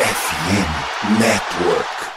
FM Network.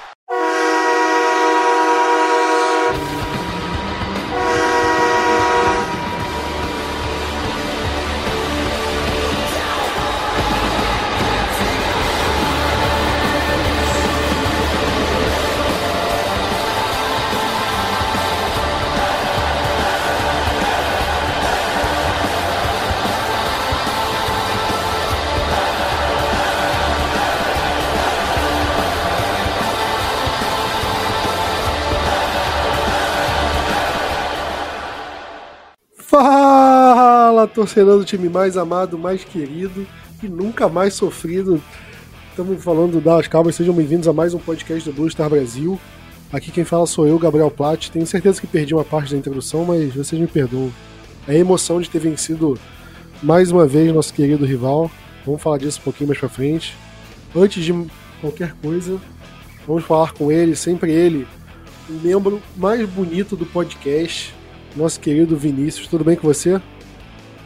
Torcedor do time mais amado, mais querido e nunca mais sofrido. Estamos falando do Dallas Cowboys, sejam bem-vindos a mais um podcast do Blue Star Brasil. Aqui quem fala sou eu, Gabriel Platt. Tenho certeza que perdi uma parte da introdução, mas vocês me perdoam. É a emoção de ter vencido mais uma vez nosso querido rival. Vamos falar disso um pouquinho mais pra frente. Antes de qualquer coisa, vamos falar com ele, sempre ele, o membro mais bonito do podcast, nosso querido Vinícius. Tudo bem com você?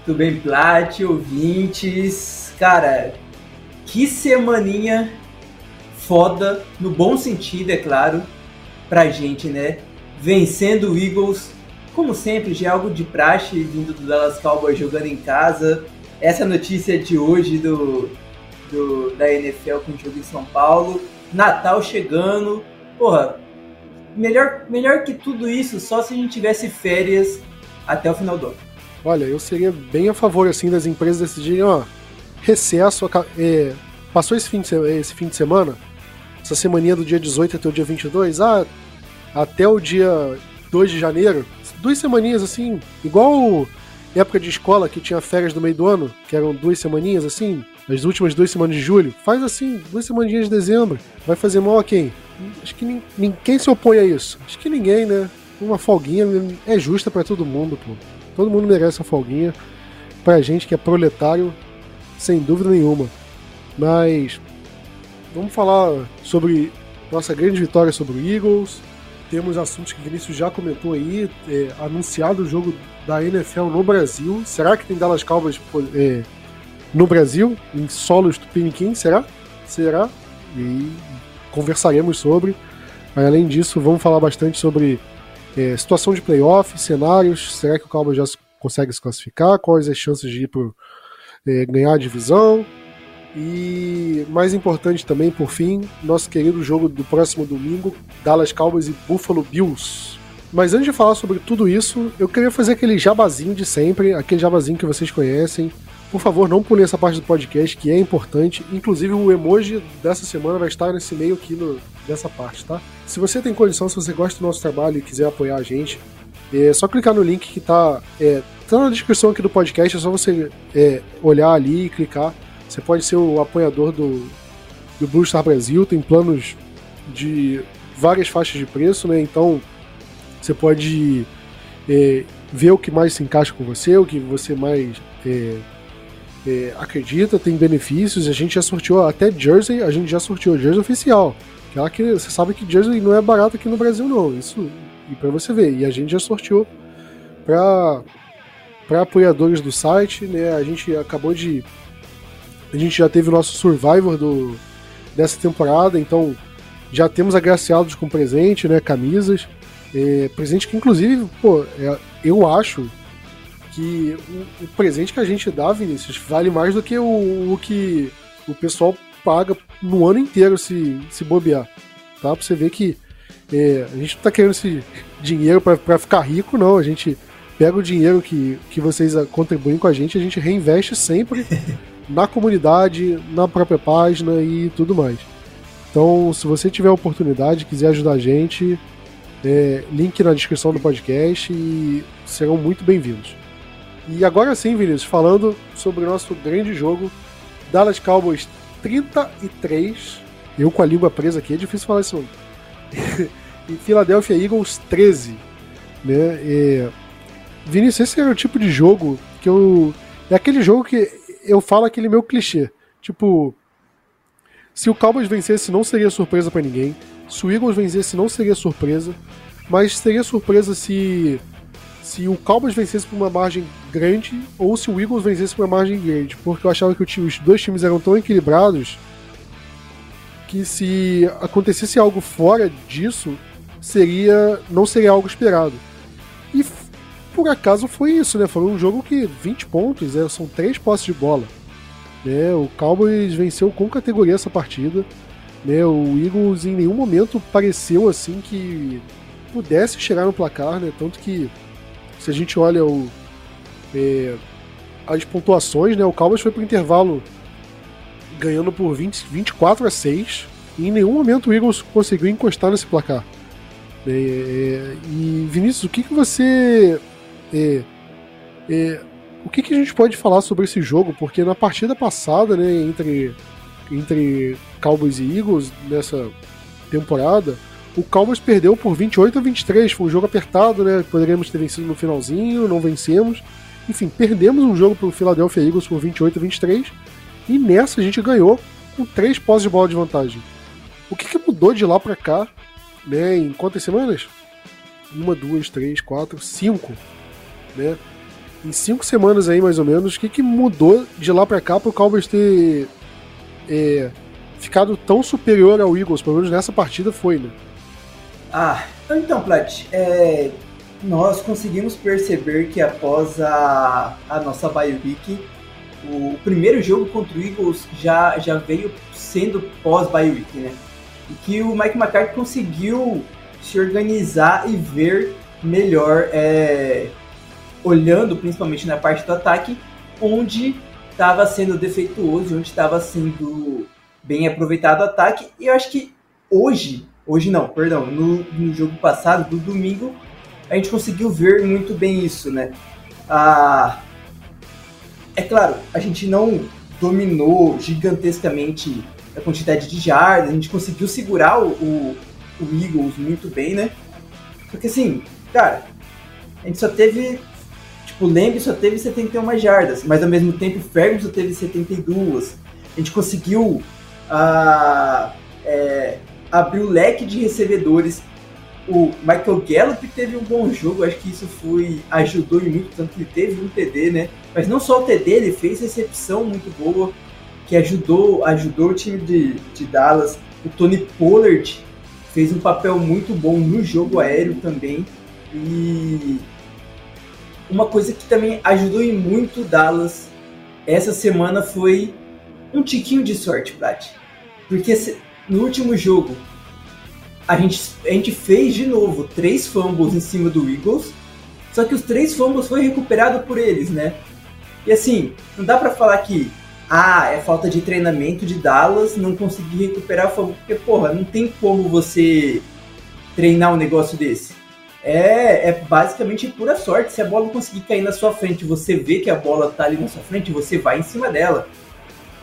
Tudo bem, Plat, ouvintes. Cara, que semaninha foda, no bom sentido, é claro, pra gente, né? Vencendo o Eagles, como sempre, já é algo de praxe, vindo do Dallas Cowboys jogando em casa. Essa notícia de hoje do, do da NFL com o jogo em São Paulo. Natal chegando. Porra, melhor, melhor que tudo isso, só se a gente tivesse férias até o final do ano. Olha, eu seria bem a favor assim das empresas decidirem, ó, recesso, é, passou esse fim, de, esse fim de semana, essa semaninha do dia 18 até o dia 22, ah, até o dia 2 de janeiro, duas semaninhas assim, igual época de escola que tinha férias no meio do ano, que eram duas semaninhas assim, as últimas duas semanas de julho, faz assim, duas semaninhas de dezembro, vai fazer mal a quem? Acho que ninguém se opõe a isso. Acho que ninguém, né? Uma folguinha é justa para todo mundo, pô. Todo mundo merece uma folguinha. Pra gente que é proletário, sem dúvida nenhuma. Mas vamos falar sobre nossa grande vitória sobre o Eagles. Temos assuntos que o Vinícius já comentou aí. É, anunciado o jogo da NFL no Brasil. Será que tem Dallas Cowboys é, no Brasil? Em solos Tupiniquim? Será? Será? E conversaremos sobre. Mas, além disso, vamos falar bastante sobre é, situação de playoff, cenários. Será que o Cowboys já consegue se classificar? Quais as chances de ir para é, ganhar a divisão? E mais importante também, por fim, nosso querido jogo do próximo domingo, Dallas Cowboys e Buffalo Bills. Mas antes de falar sobre tudo isso, eu queria fazer aquele jabazinho de sempre, aquele jabazinho que vocês conhecem. Por favor, não pule essa parte do podcast, que é importante. Inclusive, o emoji dessa semana vai estar nesse meio aqui no, dessa parte, tá? Se você tem condição, se você gosta do nosso trabalho e quiser apoiar a gente, é só clicar no link que tá, é, tá na descrição aqui do podcast. É só você é, olhar ali e clicar. Você pode ser o apoiador do, do Blue Star Brasil. Tem planos de várias faixas de preço, né? Então, você pode é, ver o que mais se encaixa com você, o que você mais é, é, acredita, tem benefícios. A gente já sorteou até Jersey, a gente já sorteou Jersey oficial. Aquela que você sabe que Jersey não é barato aqui no Brasil, não. Isso e para você ver. E a gente já sorteou para para apoiadores do site, né? A gente acabou de a gente já teve o nosso Survivor do dessa temporada, então já temos agraciados com presente, né? Camisas, é, presente que inclusive, pô, é, eu acho que o, o, presente que a gente dá, Vinícius, vale mais do que o, o que o pessoal paga no ano inteiro se, se bobear. Tá? Pra você ver que é, a gente não tá querendo esse dinheiro para ficar rico, não. A gente pega o dinheiro que, que vocês contribuem com a gente, a gente reinveste sempre na comunidade, na própria página e tudo mais. Então, se você tiver a oportunidade, quiser ajudar a gente, é, link na descrição do podcast e serão muito bem-vindos. E agora sim, Vinícius, falando sobre o nosso grande jogo, Dallas Cowboys 33. Eu com a língua presa aqui, é difícil falar isso. e Philadelphia Eagles 13. Né? E, Vinícius, esse é o tipo de jogo que eu. É aquele jogo que eu falo aquele meu clichê. Tipo, se o Cowboys vencesse, não seria surpresa para ninguém. Se o Eagles vencesse, não seria surpresa. Mas seria surpresa se se o Cowboys vencesse por uma margem grande ou se o Eagles vencesse por uma margem grande, porque eu achava que os dois times eram tão equilibrados que se acontecesse algo fora disso, seria não seria algo esperado. E por acaso foi isso, né? Foi um jogo que 20 pontos, né? são três posses de bola. Né? O Cowboys venceu com categoria essa partida. Né? O Eagles em nenhum momento pareceu assim que pudesse chegar no placar, né? Tanto que se a gente olha o, é, as pontuações, né? O Cowboys foi para o intervalo ganhando por 20, 24 a 6 e em nenhum momento o Eagles conseguiu encostar nesse placar. É, é, e Vinícius, o que, que você. É, é, o que, que a gente pode falar sobre esse jogo? Porque na partida passada, né, entre, entre Cowboys e Eagles, nessa temporada, o Cowboys perdeu por 28 a 23. Foi um jogo apertado, né? Poderíamos ter vencido no finalzinho, não vencemos. Enfim, perdemos um jogo para o Philadelphia Eagles por 28 a 23. E nessa a gente ganhou com três posses de bola de vantagem. O que, que mudou de lá para cá, né? Em quantas semanas? Uma, duas, três, quatro, cinco, né? Em cinco semanas aí, mais ou menos, o que, que mudou de lá para cá para o ter é, ficado tão superior ao Eagles, pelo menos nessa partida foi, né? Ah, então, Plat, é, nós conseguimos perceber que após a, a nossa bye o primeiro jogo contra o Eagles já, já veio sendo pós-bye né? E que o Mike McCarthy conseguiu se organizar e ver melhor, é, olhando principalmente na parte do ataque, onde estava sendo defeituoso, onde estava sendo bem aproveitado o ataque. E eu acho que hoje, hoje não, perdão, no, no jogo passado, do domingo, a gente conseguiu ver muito bem isso, né? Ah, é claro, a gente não dominou gigantescamente a quantidade de jardas, a gente conseguiu segurar o, o, o Eagles muito bem, né? Porque assim, cara, a gente só teve. Tipo, o só teve 71 jardas, mas ao mesmo tempo o Ferguson teve 72. A gente conseguiu ah, é, abrir o leque de recebedores. O Michael Gallup teve um bom jogo, acho que isso foi ajudou muito, tanto que ele teve um TD, né? Mas não só o TD, ele fez recepção muito boa, que ajudou, ajudou o time de, de Dallas. O Tony Pollard fez um papel muito bom no jogo aéreo também. E uma coisa que também ajudou em muito Dallas essa semana foi um tiquinho de sorte, Plat. Porque no último jogo a gente, a gente fez de novo três fumbles em cima do Eagles, só que os três fumbles foi recuperado por eles, né? E assim, não dá para falar que ah, é falta de treinamento de Dallas, não conseguir recuperar o fumble, porque porra, não tem como você treinar um negócio desse. É, é basicamente pura sorte. Se a bola conseguir cair na sua frente, você vê que a bola tá ali na sua frente, você vai em cima dela.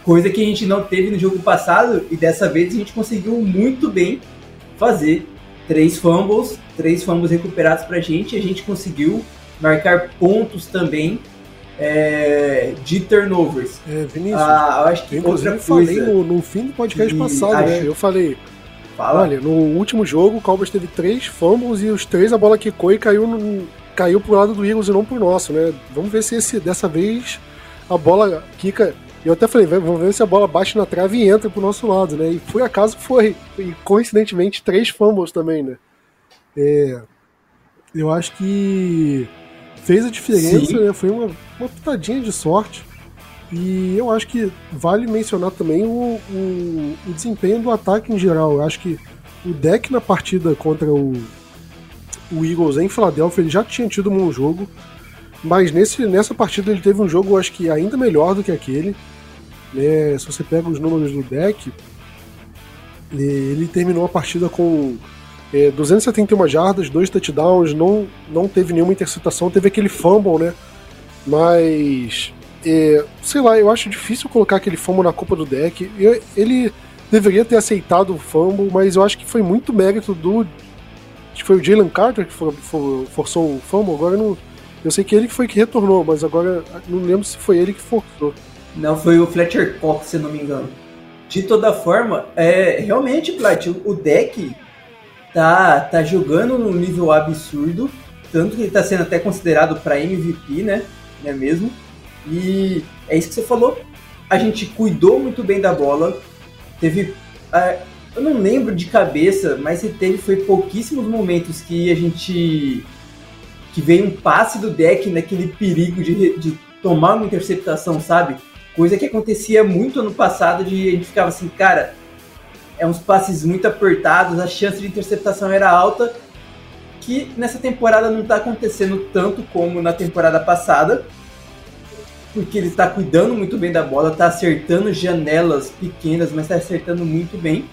Coisa que a gente não teve no jogo passado e dessa vez a gente conseguiu muito bem fazer três fumbles, três fumbles recuperados pra gente. A gente conseguiu marcar pontos também é, de turnovers. É, Vinícius, ah, eu acho que outra coisa falei no, no fim do podcast passado, acho... né? Eu falei, Fala. olha, no último jogo o Cowboys teve três fumbles e os três a bola quicou e caiu, no, caiu pro lado do Eagles e não pro nosso, né? Vamos ver se esse, dessa vez a bola quica. E eu até falei, vamos ver se a bola bate na trave e entra pro nosso lado, né? E por acaso foi. E coincidentemente, três fumbles também, né? É, eu acho que fez a diferença, né? Foi uma, uma pitadinha de sorte. E eu acho que vale mencionar também o, o, o, desempenho do ataque em geral. Eu acho que o deck na partida contra o, o Eagles em Filadélfia ele já tinha tido um bom jogo, mas nesse, nessa partida ele teve um jogo, eu acho que ainda melhor do que aquele. Né? Se você pega os números do deck, ele terminou a partida com é, 271 jardas, dois touchdowns, não, não teve nenhuma interceptação, teve aquele fumble, né? Mas, é, sei lá, eu acho difícil colocar aquele fumble na culpa do deck. Eu, ele deveria ter aceitado o fumble, mas eu acho que foi muito mérito do. Acho que foi o Jalen Carter que for, for, forçou o fumble, agora não. Eu sei que ele foi que retornou, mas agora não lembro se foi ele que forçou. Não, foi o Fletcher Cox, se não me engano. De toda forma, é, realmente, Plat, o deck tá, tá jogando num nível absurdo, tanto que ele tá sendo até considerado para MVP, né? Não é mesmo? E é isso que você falou. A gente cuidou muito bem da bola, teve. eu não lembro de cabeça, mas ele teve foi pouquíssimos momentos que a gente que veio um passe do deck naquele perigo de, de tomar uma interceptação, sabe? Coisa que acontecia muito ano passado de a gente ficava assim, cara, é uns passes muito apertados, a chance de interceptação era alta, que nessa temporada não está acontecendo tanto como na temporada passada, porque ele está cuidando muito bem da bola, está acertando janelas pequenas, mas está acertando muito bem.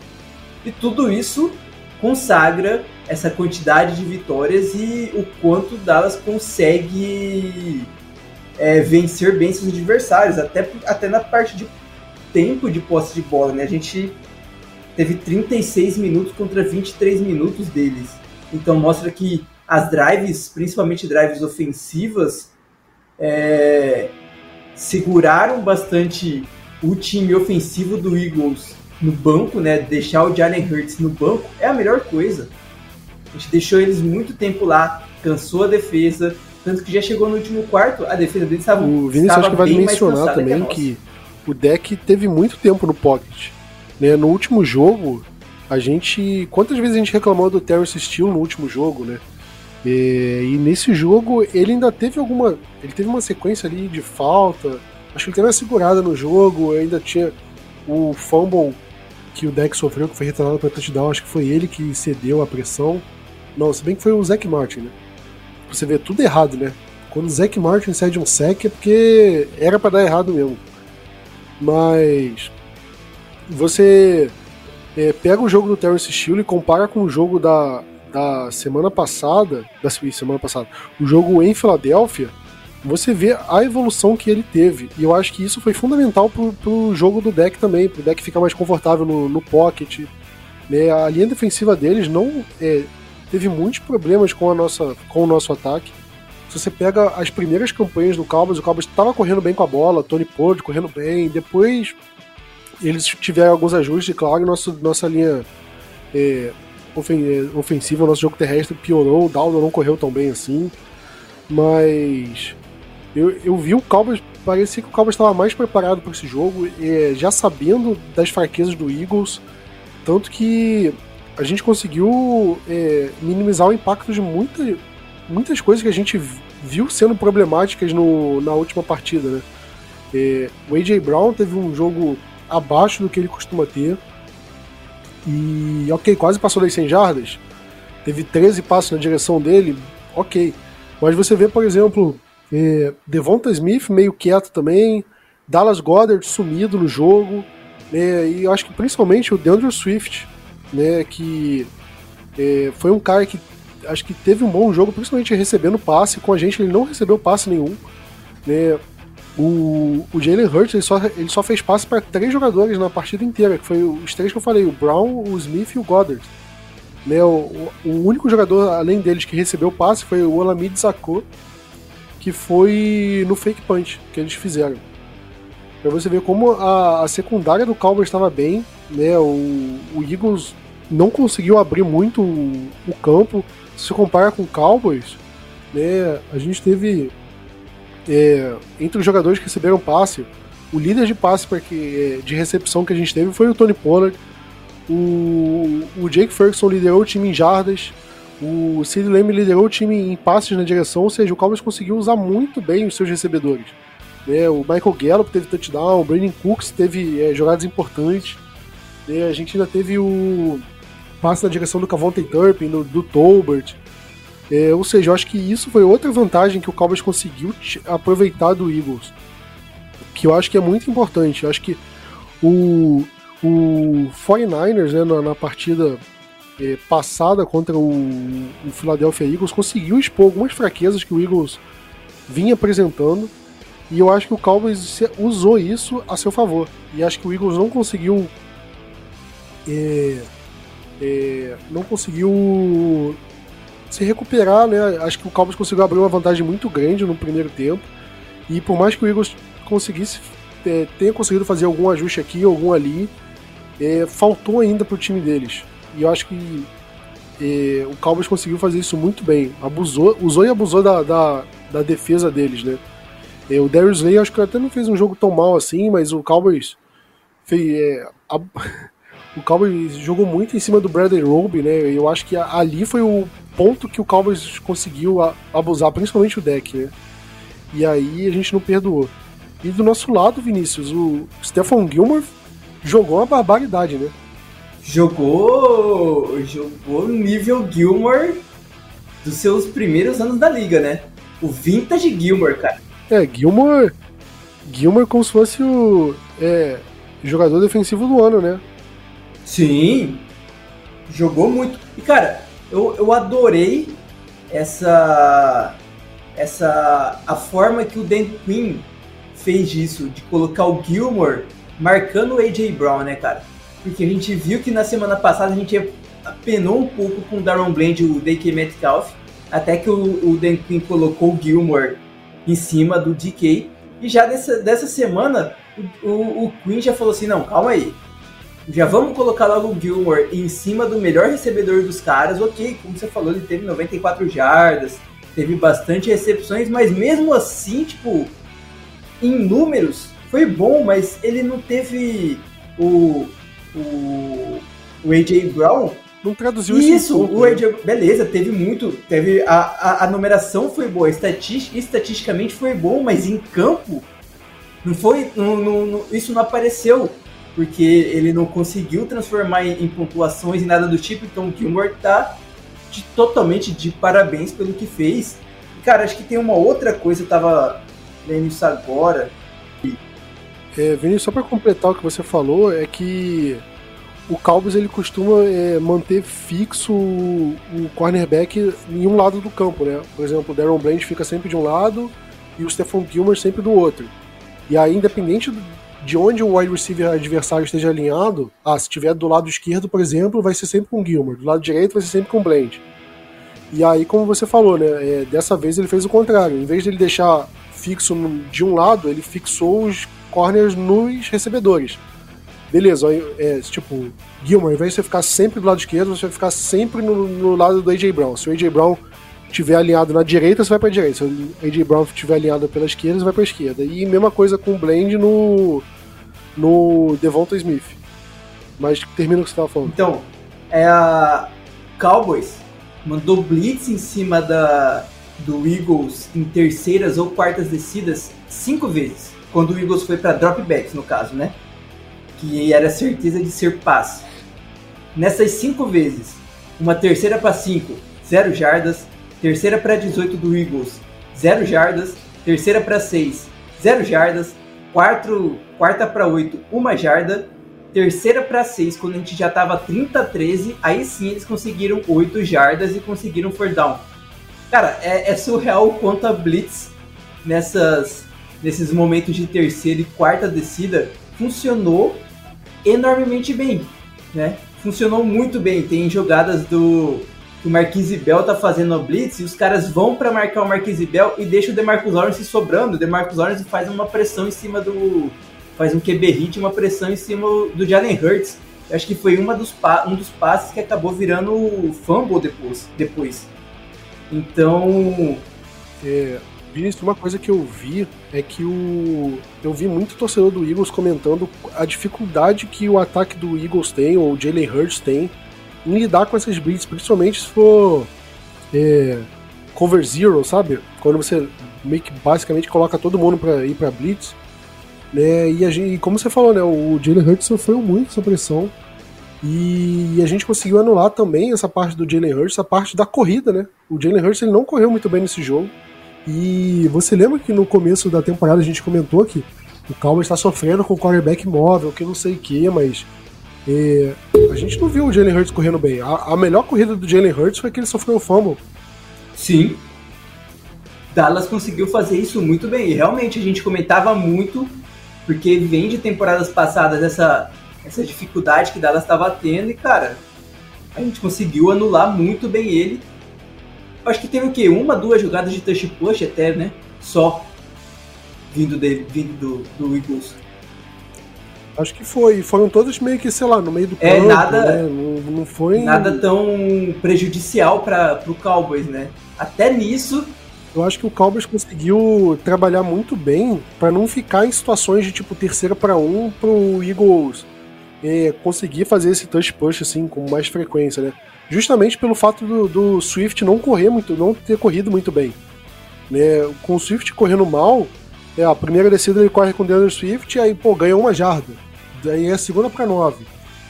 E tudo isso consagra essa quantidade de vitórias e o quanto Dallas consegue é, vencer bem seus adversários, até, até na parte de tempo de posse de bola. Né? A gente teve 36 minutos contra 23 minutos deles. Então mostra que as drives, principalmente drives ofensivas, é, seguraram bastante o time ofensivo do Eagles no banco, né? Deixar o Jalen Hurts no banco é a melhor coisa. A gente deixou eles muito tempo lá, cansou a defesa, tanto que já chegou no último quarto, a defesa deles estava O Vinícius acho que vale mencionar também que, que o deck teve muito tempo no pocket. Né? No último jogo, a gente. Quantas vezes a gente reclamou do Terrence Steele no último jogo, né? E, e, nesse jogo ele ainda teve alguma. Ele teve uma sequência ali de falta. Acho que ele teve uma segurada no jogo, ainda tinha o fumble que o deck sofreu, que foi retornado para touchdown, acho que foi ele que cedeu a pressão. Não, se bem que foi o Zac Martin, né? Você vê tudo errado, né? Quando o Zac Martin cede um sec é porque era para dar errado mesmo. Mas você é, pega o jogo do Terence Steele e compara com o jogo da, da semana passada, da semana passada, o jogo em Filadélfia, você vê a evolução que ele teve. E eu acho que isso foi fundamental pro, pro jogo do deck também, pro deck ficar mais confortável no, no pocket. Né? A linha defensiva deles não é, teve muitos problemas com, a nossa, com o nosso ataque. Se você pega as primeiras campanhas do Cowboys, o Cowboys estava correndo bem com a bola, Tony Pollard correndo bem, depois eles tiveram alguns ajustes, claro, nosso, nossa linha é, é ofensiva, nosso jogo terrestre piorou, o Daldo não correu tão bem assim, mas eu, eu vi o Cowboys, parecia que o Cowboys estava mais preparado para esse jogo, é, já sabendo das fraquezas do Eagles, tanto que a gente conseguiu é, minimizar o impacto de muita, muitas coisas que a gente viu sendo problemáticas no, na última partida. Né? É, o A.J. Brown teve um jogo abaixo do que ele costuma ter. E, ok, quase passou das 100 jardas. Teve 13 passos na direção dele, ok. Mas você vê, por exemplo, é, Devonta Smith meio quieto também, Dallas Goddard sumido no jogo, né, e acho que principalmente o DeAndre Swift, né, que é, foi um cara que acho que teve um bom jogo, principalmente recebendo passe, com a gente ele não recebeu passe nenhum, né, o, o Jalen Hurts ele só, ele só fez passe para três jogadores na partida inteira, que foi os três que eu falei, o Brown, o Smith e o Goddard. Né, o, o único jogador além deles que recebeu passe foi o Olamide Zacco, que foi no fake punch que eles fizeram. Pra você ver como a, a secundária do Cowboys estava bem, né? O, o, Eagles não conseguiu abrir muito o, campo. Se compara com o Cowboys, né? A gente teve é, entre os jogadores que receberam passe, o líder de passe que, é, de recepção que a gente teve foi o Tony Pollard. O, o Jake Ferguson liderou o time em jardas. O Sid Lamb liderou o time em passes na direção, ou seja, o Cowboys conseguiu usar muito bem os seus recebedores. Né? O Michael Gallup teve touchdown, o Brandon Cooks teve é, jogadas importantes. Né? A gente ainda teve o passe na direção do Cavonte Turpin, do, do Tolbert. É, ou seja, eu acho que isso foi outra vantagem que o Cowboys conseguiu aproveitar do Eagles. Que eu acho que é muito importante. Eu acho que o, o 49ers, né, na, na partida é, passada contra o, o Philadelphia Eagles conseguiu expor algumas fraquezas que o Eagles vinha apresentando e eu acho que o Cowboys usou isso a seu favor e acho que o Eagles não conseguiu é, é, não conseguiu se recuperar, né? Acho que o Cowboys conseguiu abrir uma vantagem muito grande no primeiro tempo e por mais que o Eagles conseguisse é, tenha conseguido fazer algum ajuste aqui, algum ali, é, faltou ainda para o time deles. E eu acho que é, o Cowboys conseguiu fazer isso muito bem. Abusou, usou e abusou da, da, da defesa deles, né? É, o Darius Lay acho que até não fez um jogo tão mal assim, mas o Cowboys fez. É, a, o Cowboys jogou muito em cima do Bradley Roby, né? Eu acho que ali foi o ponto que o Cowboys conseguiu abusar, principalmente o deck, né? E aí a gente não perdoou. E do nosso lado, Vinícius, o Stephen Gilmore jogou uma barbaridade, né? Jogou. Jogou nível Gilmore dos seus primeiros anos da liga, né? O vintage Gilmore, cara. É, Gilmore. Gilmore como se fosse o é, jogador defensivo do ano, né? Sim. Jogou muito. E, cara, eu, eu adorei essa. Essa. A forma que o Dan Quinn fez isso, de colocar o Gilmore marcando o AJ Brown, né, cara? Porque a gente viu que na semana passada a gente apenou um pouco com o Darren Bland e o DK Metcalf, até que o, o Dan Quinn colocou o Gilmore em cima do DK. E já dessa, dessa semana, o, o, o Quinn já falou assim: não, calma aí. Já vamos colocar logo o Gilmore em cima do melhor recebedor dos caras. Ok, como você falou, ele teve 94 jardas, teve bastante recepções, mas mesmo assim, tipo, em números, foi bom, mas ele não teve o, o, o AJ Brown. Não traduziu isso. Isso, pouco, o AJ, né? beleza, teve muito. Teve a, a, a numeração foi boa, estatistic, estatisticamente foi bom, mas em campo não foi. Não, não, isso não apareceu. Porque ele não conseguiu transformar em, pontuações e nada do tipo, então o Gilmore tá de, totalmente de parabéns pelo que fez. Cara, acho que tem uma outra coisa, eu tava lendo isso agora, é, Vinícius, só para completar o que você falou, é que o Cowboys ele costuma é, manter fixo o, o cornerback em um lado do campo, né? Por exemplo, o Darren Bland fica sempre de um lado e o Stephon Gilmore sempre do outro. E aí, independente de onde o wide receiver adversário esteja alinhado, ah, se estiver do lado esquerdo, por exemplo, vai ser sempre com Gilmore, do lado direito vai ser sempre com o Bland. E aí, como você falou, né? É, dessa vez ele fez o contrário. Em vez de ele deixar fixo de um lado, ele fixou os corners nos recebedores. Beleza, é, tipo, Gilmore, ao invés de você ficar sempre do lado esquerdo, você vai ficar sempre no, no lado do AJ Brown. Se o AJ Brown estiver alinhado na direita, você vai para a direita. Se o AJ Brown estiver alinhado pela esquerda, você vai para a esquerda. E mesma coisa com o Blend no, no Devonta Smith. Mas termina o que você estava falando. Então, é a Cowboys mandou blitz em cima da, do Eagles em terceiras ou quartas descidas cinco vezes quando o Eagles foi para dropbacks, no caso, né? Que era certeza de ser passe. Nessas cinco vezes, uma terceira para 5, 0 jardas, terceira para 18 do Eagles, 0 jardas, terceira para 6, 0 jardas, quatro, quarta para 8, 1 jarda, terceira para 6, quando a gente já estava 30 a 13, aí sim eles conseguiram 8 jardas e conseguiram for down. Cara, é, é surreal o quanto a Blitz nessas nesses momentos de terceira e quarta descida, funcionou enormemente bem, né? Funcionou muito bem. Tem jogadas do que o Marquise Bell tá fazendo no blitz e os caras vão para marcar o Marquise Bell e deixa o DeMarcus Lawrence sobrando. O DeMarcus Lawrence faz uma pressão em cima do faz um QB hit, uma pressão em cima do Jalen Hurts. Eu acho que foi uma dos um dos passes que acabou virando fumble depois. depois. Então, é, uma coisa que eu vi é que o. Eu vi muito torcedor do Eagles comentando a dificuldade que o ataque do Eagles tem, ou o Jalen Hurts tem, em lidar com essas blitz, principalmente se for é, cover zero, sabe? Quando você meio que basicamente coloca todo mundo para ir para blitz. Né? E, gente, e como você falou, né? O Jalen Hurts sofreu muito essa pressão. E a gente conseguiu anular também essa parte do Jalen Hurts, a parte da corrida, né? O Jalen Hurts ele não correu muito bem nesse jogo. E você lembra que no começo da temporada a gente comentou que o Cowboys está sofrendo com o quarterback móvel, que não sei o que, mas é, a gente não viu o Jalen Hurts correndo bem. A, a melhor corrida do Jalen Hurts foi que ele sofreu o fumble. Sim. Dallas conseguiu fazer isso muito bem. E realmente a gente comentava muito, porque vem de temporadas passadas essa, essa dificuldade que Dallas estava tendo, e cara, a gente conseguiu anular muito bem ele Acho que teve o quê? Uma, duas jogadas de touch push até, né? Só vindo, de, vindo do, do Eagles. Acho que foi. Foram todos meio que, sei lá, no meio do é, campo, nada, né? Não, não foi... Nada tão prejudicial para o Cowboys, né? Até nisso... Eu acho que o Cowboys conseguiu trabalhar muito bem para não ficar em situações de tipo terceira para um pro Eagles é, conseguir fazer esse touch push assim com mais frequência, né? Justamente pelo fato do, do Swift não correr muito, não ter corrido muito bem. Né? Com o Swift correndo mal, é, a primeira descida ele corre com o DeAndre Swift, aí, pô, ganha uma jarda. Daí é a segunda para nove.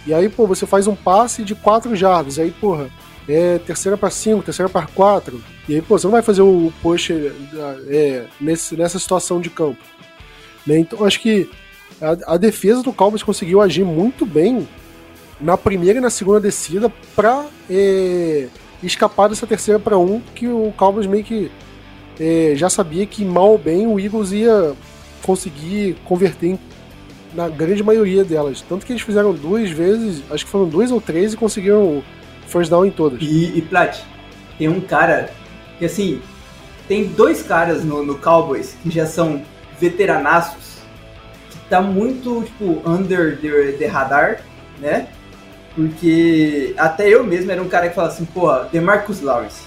E aí, pô, você faz um passe de quatro jardas. Aí, porra, é terceira para cinco, terceira para quatro. E aí, pô, você não vai fazer o push é, nesse, nessa situação de campo. Né? Então, acho que a, a, defesa do Cowboys conseguiu agir muito bem na primeira e na segunda descida para é, escapar dessa terceira para um, que o Cowboys meio que é, já sabia que mal ou bem o Eagles ia conseguir converter em, na grande maioria delas. Tanto que eles fizeram duas vezes, acho que foram duas ou três e conseguiram first down em todas. E, e Plat, tem um cara que assim, tem dois caras no, no Cowboys que já são veteranaços, que tá muito, tipo, under the, the radar, né? Porque até eu mesmo era um cara que falava assim, pô, DeMarcus Lawrence.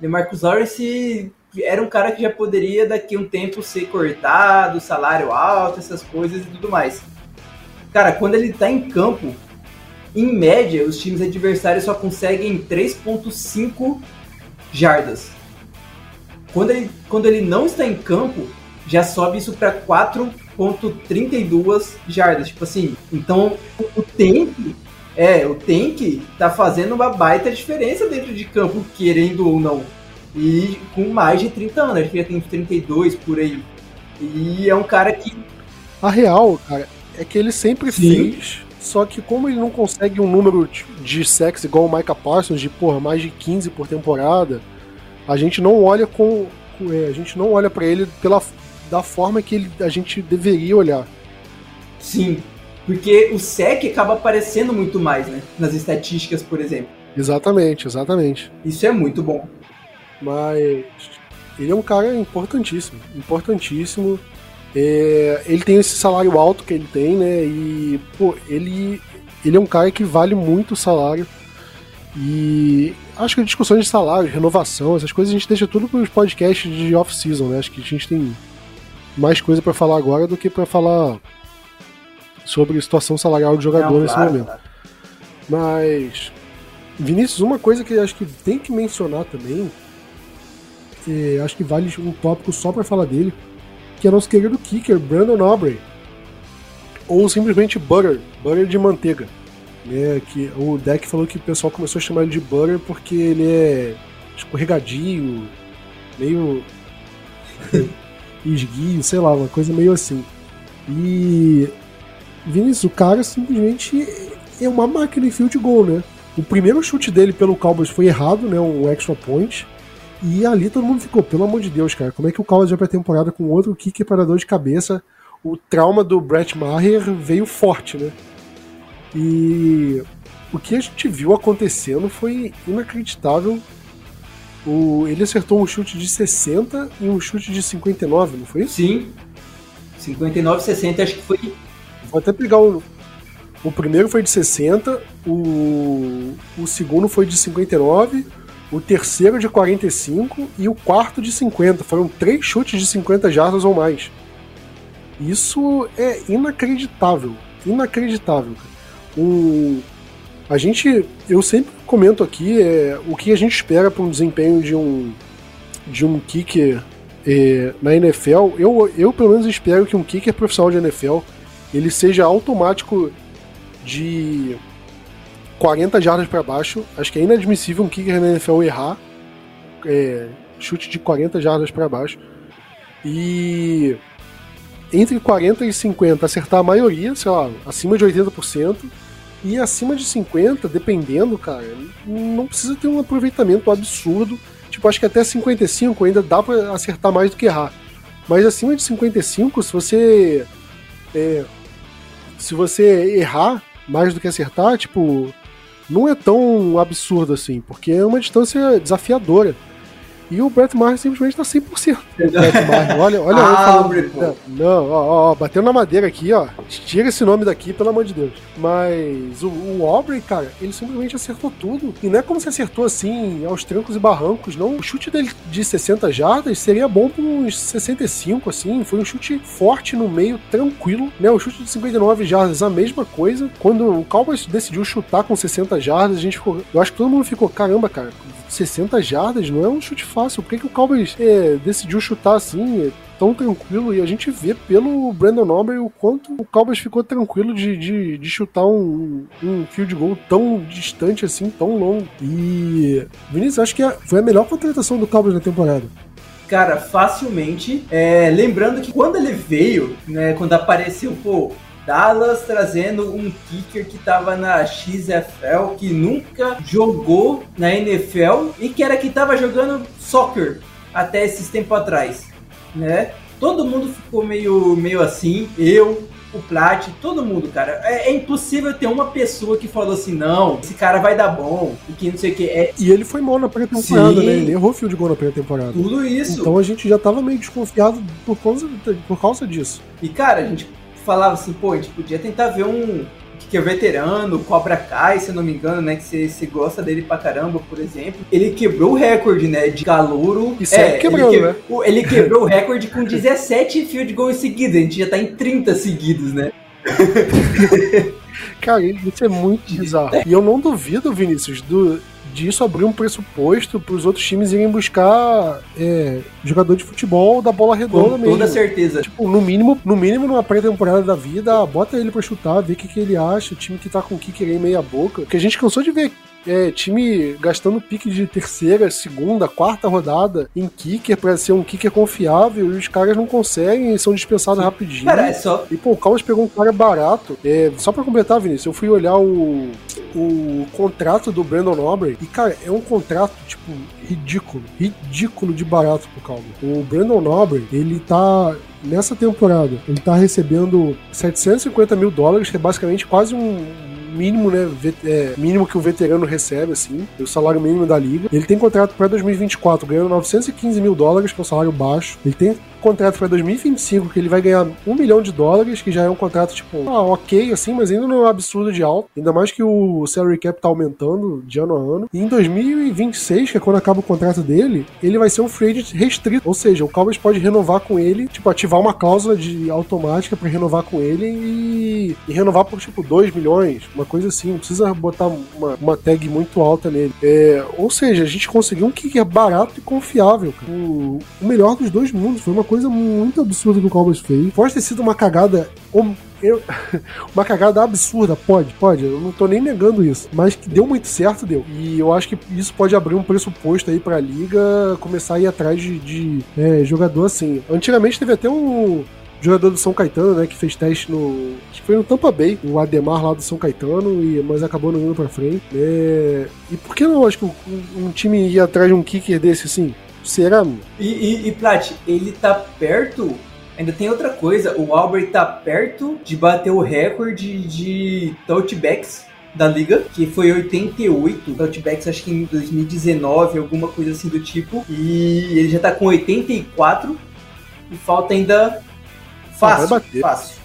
DeMarcus Lawrence era um cara que já poderia daqui a um tempo ser cortado, salário alto, essas coisas e tudo mais. Cara, quando ele tá em campo, em média, os times adversários só conseguem 3.5 jardas. Quando ele, quando ele não está em campo, já sobe isso para 4.32 jardas. Tipo assim, então o tank é, o tank tá fazendo uma baita diferença dentro de campo, querendo ou não. E com mais de 30 anos, acho que já tem 32 por aí. E é um cara que. A real, cara, é que ele sempre Sim. fez. Só que como ele não consegue um número de sexo igual o Micah Parsons, de porra, mais de 15 por temporada, a gente não olha com. É, a gente não olha para ele pela, da forma que ele, a gente deveria olhar. Sim, porque o SEC acaba aparecendo muito mais, né? Nas estatísticas, por exemplo. Exatamente, exatamente. Isso é muito bom. Mas ele é um cara importantíssimo, importantíssimo. É, ele tem esse salário alto que ele tem, né? E pô, ele, ele é um cara que vale muito o salário. E acho que discussões de salário, renovação, essas coisas a gente deixa tudo para os podcasts de off-season, né? Acho que a gente tem mais coisa para falar agora do que para falar sobre situação salarial de jogador Não, nesse claro, momento. Claro. Mas, Vinícius, uma coisa que acho que tem que mencionar também é, acho que vale um tópico só para falar dele, que é nosso querido kicker, Brandon Aubrey. Ou simplesmente Butter, Butter de manteiga. Né, que o deck falou que o pessoal começou a chamar ele de Butter porque ele é escorregadio, meio esguio, sei lá, uma coisa meio assim. E Vinícius, o cara simplesmente é uma máquina de field goal, né? O primeiro chute dele pelo Cowboys foi errado, né? Um extra point. E ali todo mundo ficou, pelo amor de Deus, cara, como é que o Cowboys vai pra temporada com outro kick para dor de cabeça? O trauma do Brett Maher veio forte, né? E o que a gente viu acontecendo foi inacreditável. O, ele acertou um chute de 60 e um chute de 59, não foi isso? Sim. 59 60, acho que foi. Vou até pegar o. O primeiro foi de 60, o, o segundo foi de 59, o terceiro de 45 e o quarto de 50. Foram três chutes de 50 jardas ou mais. Isso é inacreditável. Inacreditável. O, a gente, eu sempre comento aqui é, o que a gente espera para um desempenho de um de um kicker é, na NFL. Eu, eu pelo menos espero que um kicker profissional de NFL ele seja automático de 40 jardas para baixo. Acho que é inadmissível um kicker na NFL errar. É, chute de 40 jardas para baixo. E entre 40 e 50 acertar a maioria, sei lá, acima de 80%. E acima de 50, dependendo, cara, não precisa ter um aproveitamento absurdo. Tipo, acho que até 55 ainda dá para acertar mais do que errar. Mas acima de 55, se você. É, se você errar mais do que acertar, tipo, não é tão absurdo assim, porque é uma distância desafiadora. E o Brett Maher simplesmente tá 100%. O Brett Maher, olha, olha ah, aí falando. Não, ó, ó, batendo na madeira aqui, ó. Tira esse nome daqui, pelo amor de Deus. Mas o, o Aubrey, cara, ele simplesmente acertou tudo. E não é como se acertou assim, aos trancos e barrancos, não. O chute dele de 60 jardas seria bom para uns 65, assim. Foi um chute forte no meio, tranquilo, né? O chute de 59 jardas, a mesma coisa. Quando o Cowboys decidiu chutar com 60 jardas, a gente ficou. Eu acho que todo mundo ficou, caramba, cara, 60 jardas não é um chute fácil. Por que, que o Cowboys é, decidiu chutar assim? É, tão tranquilo e a gente vê pelo Brandon Aubrey o quanto o Cowboys ficou tranquilo de, de, de chutar um, um field goal tão distante assim, tão longo. E Vinícius, acho que foi a melhor contratação do Cowboys na temporada. Cara, facilmente. É, lembrando que quando ele veio, né, quando apareceu, pô, Dallas trazendo um kicker que estava na XFL, que nunca jogou na NFL e que era que estava jogando soccer até esses tempos atrás, né? Todo mundo ficou meio, meio assim, eu, o Plat, todo mundo, cara. É, é, impossível ter uma pessoa que falou assim, não, esse cara vai dar bom, e que não sei o que. É... E ele foi mal na pré-temporada, né? Ele errou fio de gol na pré-temporada. Tudo isso. Então a gente já tava meio desconfiado por causa, por causa disso. E, cara, a gente falava assim, pô, a gente podia tentar ver um que é veterano, Cobra Kai, se eu não me engano, né? Que você, você gosta dele pra caramba, por exemplo. Ele quebrou o recorde, né? De calouro. Isso é, quebrou, ele, né? ele quebrou o recorde com 17 field goals seguidos. A gente já tá em 30 seguidos, né? Cara, isso é muito bizarro. E eu não duvido, Vinícius, do, disso abrir um pressuposto para os outros times irem buscar é, jogador de futebol da bola redonda Com mesmo. toda certeza. Tipo, no mínimo, no mínimo numa pré-temporada da vida, bota ele para chutar, ver o que, que ele acha, o time que tá com o kicker aí meia boca. Porque a gente cansou de ver é, time gastando pique de terceira, segunda, quarta rodada em kicker para ser um kicker confiável e os caras não conseguem, são dispensados rapidinho. Cara, é só... E pô, o Cowboys pegou um cara barato. É, só para completar, Vinícius, eu fui olhar o, o contrato do Brandon Aubrey e, cara, é um contrato, tipo, ridículo. Ridículo de barato pro Cowboys. O Brandon Aubrey, ele tá nessa temporada, ele tá recebendo 750 mil dólares, que é basicamente quase um mínimo, né? É, mínimo que o veterano recebe, assim, o salário mínimo da liga. Ele tem contrato para 2024, ganhando 915 mil dólares, que é um salário baixo. Ele tem contrato para 2025 que ele vai ganhar um milhão de dólares, que já é um contrato, tipo, ah, ok, assim, mas ainda não é um absurdo de alto. Ainda mais que o salary cap tá aumentando de ano a ano. E em 2026, que é quando acaba o contrato dele, ele vai ser um free agent restrito. Ou seja, o Cowboys pode renovar com ele, tipo, ativar uma cláusula de automática para renovar com ele e, e, renovar por, tipo, 2 milhões, uma coisa assim. Não precisa botar uma, uma tag muito alta nele. É, ou seja, a gente conseguiu um kicker barato e confiável. O, o melhor dos dois mundos. Foi uma coisa muito absurda que o Cowboys fez. Pode ter sido uma cagada. Eu, uma cagada absurda, pode, pode, eu não tô nem negando isso, mas que deu muito certo, deu. E eu acho que isso pode abrir um pressuposto aí pra liga começar a ir atrás de, de é, jogador assim. Antigamente teve até um, jogador do São Caetano, né, que fez teste no. Que foi no Tampa Bay, o Ademar lá do São Caetano, e, mas acabou não indo pra frente. É, e por que não? Acho que um, um time ia atrás de um kicker desse assim? Será? E, e, e Plat, ele tá perto. Ainda tem outra coisa, o Albert tá perto de bater o recorde de touchbacks da liga, que foi 88 touchbacks, acho que em 2019, alguma coisa assim do tipo. E ele já tá com 84 e falta ainda fácil, fácil.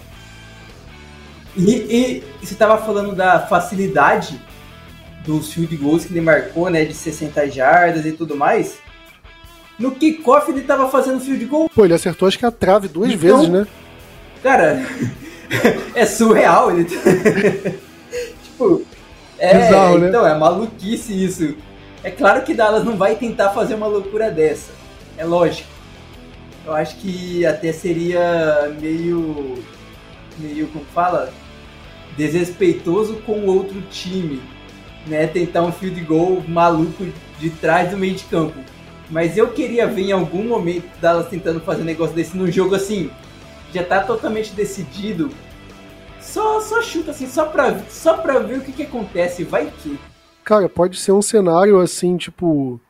E, e, você tava falando da facilidade dos field goals que ele marcou, né, de 60 jardas e tudo mais. No kickoff ele tava fazendo field goal. Pô, ele acertou acho que a trave duas então, vezes, né? Cara, é surreal. Ele... tipo, é, Bizarro, né? então, é maluquice isso. É claro que Dallas não vai tentar fazer uma loucura dessa. É lógico. Eu acho que até seria meio. meio, como fala? Desrespeitoso com o outro time. Né? Tentar um field goal maluco de trás do meio de campo. Mas eu queria ver em algum momento Dallas tentando fazer um negócio desse num jogo assim, já tá totalmente decidido. Só, só chuta assim, só pra, só pra ver o que, que acontece, vai que. Cara, pode ser um cenário assim, tipo.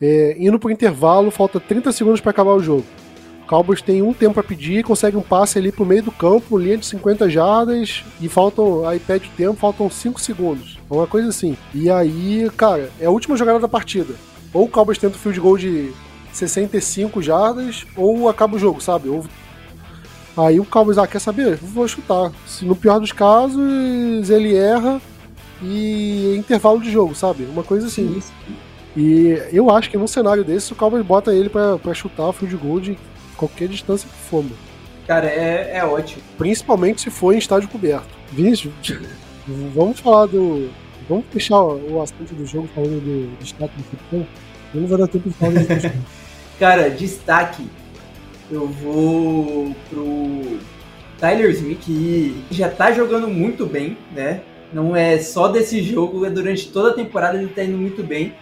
É, indo pro intervalo, falta 30 segundos para acabar o jogo. O Cowboys tem um tempo a pedir, consegue um passe ali pro meio do campo, linha de 50 jardas, e faltam. Aí pede o tempo, faltam 5 segundos. Uma coisa assim. E aí, cara, é a última jogada da partida. Ou o Cowboys tenta o field goal de 65 jardas ou acaba o jogo, sabe? Ou... Aí o Cowboys, ah, quer saber? Vou chutar. Se no pior dos casos ele erra e intervalo de jogo, sabe? Uma coisa assim. Sim. E eu acho que num cenário desse, o Cowboys bota ele para chutar o field goal de qualquer distância que for. Mano. Cara, é, é ótimo. Principalmente se for em estádio coberto. Vinícius, vamos falar do. Vamos fechar o assunto do jogo falando do destaque do futebol. Eu não vou dar tempo de falar do Cara, destaque. Eu vou pro Tyler Smith, que já tá jogando muito bem, né? Não é só desse jogo, é durante toda a temporada ele tá indo muito bem.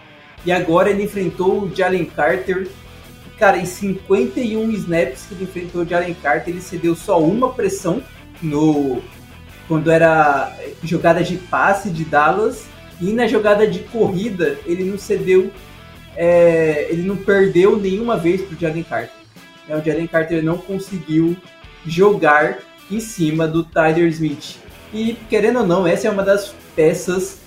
E agora ele enfrentou o Jalen Carter. Cara, em 51 snaps que ele enfrentou o Jalen Carter, ele cedeu só uma pressão no quando era jogada de passe de Dallas e na jogada de corrida ele não cedeu, é, ele não perdeu nenhuma vez pro Jalen Carter. É, o Jalen Carter não conseguiu jogar em cima do Tyler Smith. E querendo ou não, essa é uma das peças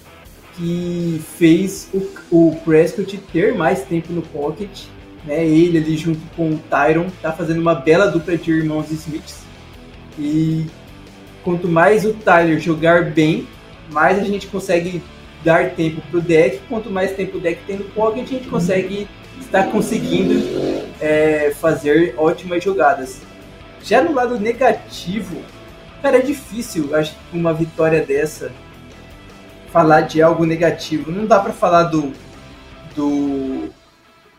que fez o, o Prescott ter mais tempo no pocket. Né? Ele ali junto com o Tyron tá fazendo uma bela dupla de irmãos Smiths. E quanto mais o Tyler jogar bem, mais a gente consegue dar tempo pro deck. Quanto mais tempo o deck tem no pocket, a gente consegue estar conseguindo é, fazer ótimas jogadas. Já no lado negativo, cara, é difícil, acho que uma vitória dessa falar de algo negativo. Não dá para falar do do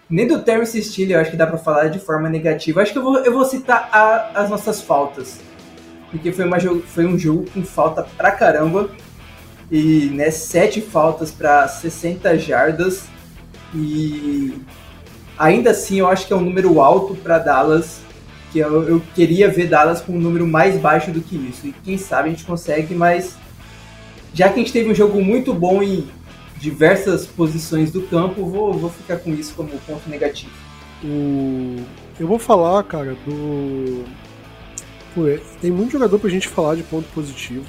nem do Terrence Steele, eu acho que dá para falar de forma negativa. Acho que eu vou, eu vou citar a, as nossas faltas. Porque foi, uma, foi um jogo com falta pra caramba. E né, sete faltas para 60 jardas. E ainda assim eu acho que é um número alto para Dallas. Que eu, eu queria ver Dallas com um número mais baixo do que isso. E quem sabe a gente consegue, mas já que a gente teve um jogo muito bom em diversas posições do campo, vou, vou ficar com isso como ponto negativo. O... Eu vou falar, cara, do. Pô, é, tem muito jogador pra gente falar de ponto positivo.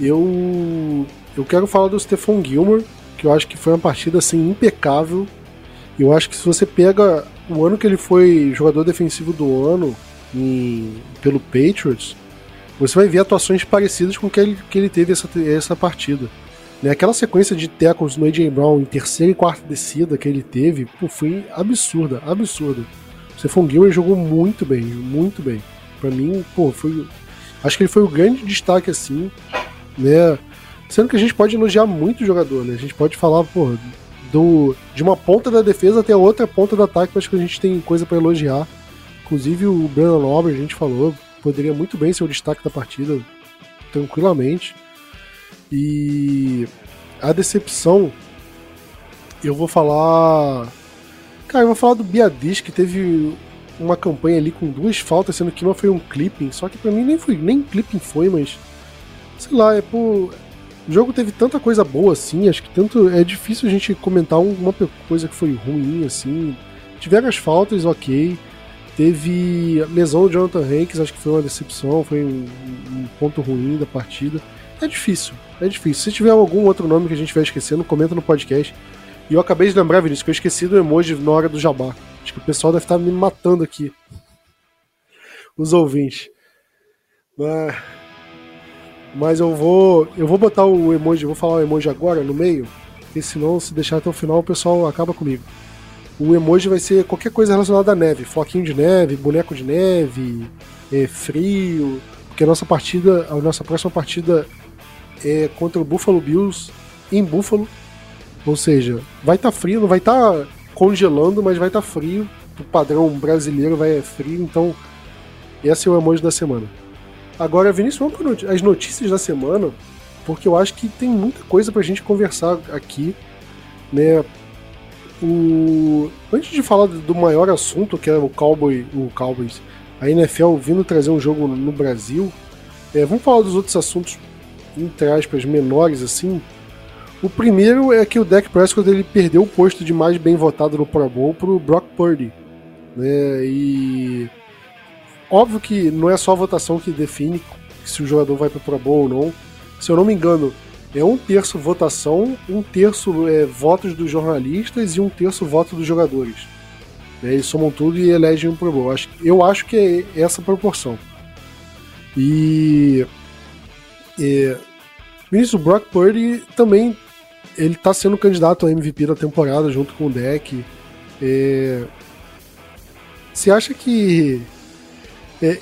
Eu. Eu quero falar do Stephon Gilmore, que eu acho que foi uma partida assim impecável. Eu acho que se você pega o ano que ele foi jogador defensivo do ano em... pelo Patriots, você vai ver atuações parecidas com que ele, que ele teve essa, essa partida. Né? Aquela sequência de tackles no AJ Brown em terceira e quarta descida que ele teve, pô, foi absurda, absurda. O Stephon Gilmore jogou muito bem, muito bem. Para mim, pô, foi. Acho que ele foi o grande destaque assim, né? Sendo que a gente pode elogiar muito o jogador, né? A gente pode falar, pô, do, de uma ponta da defesa até a outra ponta do ataque, acho que a gente tem coisa para elogiar. Inclusive o Brandon Nobre, a gente falou, poderia muito bem ser o destaque da partida, tranquilamente. E a decepção, eu vou falar. Cara, eu vou falar do Biadis, que teve uma campanha ali com duas faltas, sendo que uma foi um clipping, só que para mim nem foi, nem clipping foi, mas sei lá, é por o jogo teve tanta coisa boa assim, acho que tanto é difícil a gente comentar uma coisa que foi ruim assim. Tiveram as faltas, OK. Teve a lesão do Jonathan Hanks, acho que foi uma decepção, foi um, um, ponto ruim da partida. É difícil, é difícil. Se tiver algum outro nome que a gente vai esquecendo, comenta no podcast. E eu acabei de lembrar, Vinícius, que eu esqueci do emoji na hora do jabá. Acho que o pessoal deve estar me matando aqui. Os ouvintes. Mas, mas eu vou. Eu vou botar o emoji, vou falar o emoji agora no meio. Porque senão, se deixar até o final, o pessoal acaba comigo o emoji vai ser qualquer coisa relacionada à neve, floquinho de neve, boneco de neve, é, frio, porque a nossa partida, a nossa próxima partida é contra o Buffalo Bills em Buffalo, ou seja, vai estar tá frio, não vai estar tá congelando, mas vai estar tá frio, o padrão brasileiro vai é frio, então esse é o emoji da semana. Agora, Vinícius, vamos para as notícias da semana, porque eu acho que tem muita coisa para a gente conversar aqui, né? O... Antes de falar do maior assunto, que é o Cowboy, o Cowboys, a NFL vindo trazer um jogo no Brasil, é, vamos falar dos outros assuntos, entre aspas, menores assim. O primeiro é que o Dak Prescott ele perdeu o posto de mais bem votado no Pro Bowl pro Brock Purdy. Né? E óbvio que não é só a votação que define se o jogador vai para Pro Bowl ou não. Se eu não me engano, é um terço votação, um terço é, votos dos jornalistas e um terço voto dos jogadores. Né? Eles somam tudo e elegem um Pro Bowl. Eu acho que é essa proporção. E. e Vinícius Brock Purdy também ele tá sendo candidato a MVP da temporada junto com o deck. É, você acha que é,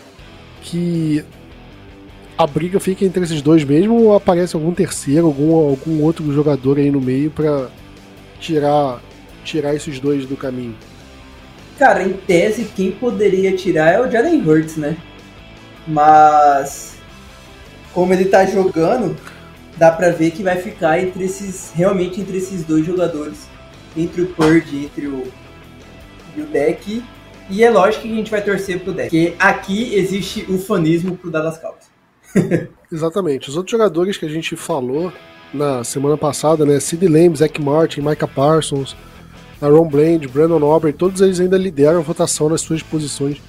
que a briga fica entre esses dois mesmo ou aparece algum terceiro, algum, algum outro jogador aí no meio para tirar tirar esses dois do caminho? Cara, em tese quem poderia tirar é o Jalen Hurts, né? Mas como ele tá jogando, dá para ver que vai ficar entre esses realmente entre esses dois jogadores, entre o Purdy, entre o e o deck. E é lógico que a gente vai torcer pro deck, porque aqui existe o fanismo pro Dallas Cowboys. Exatamente. Os outros jogadores que a gente falou na semana passada, né? Sid Lamb, Zach Martin, Micah Parsons, Aaron Bland, Brandon Aubrey, todos eles ainda lideram a votação nas suas posições.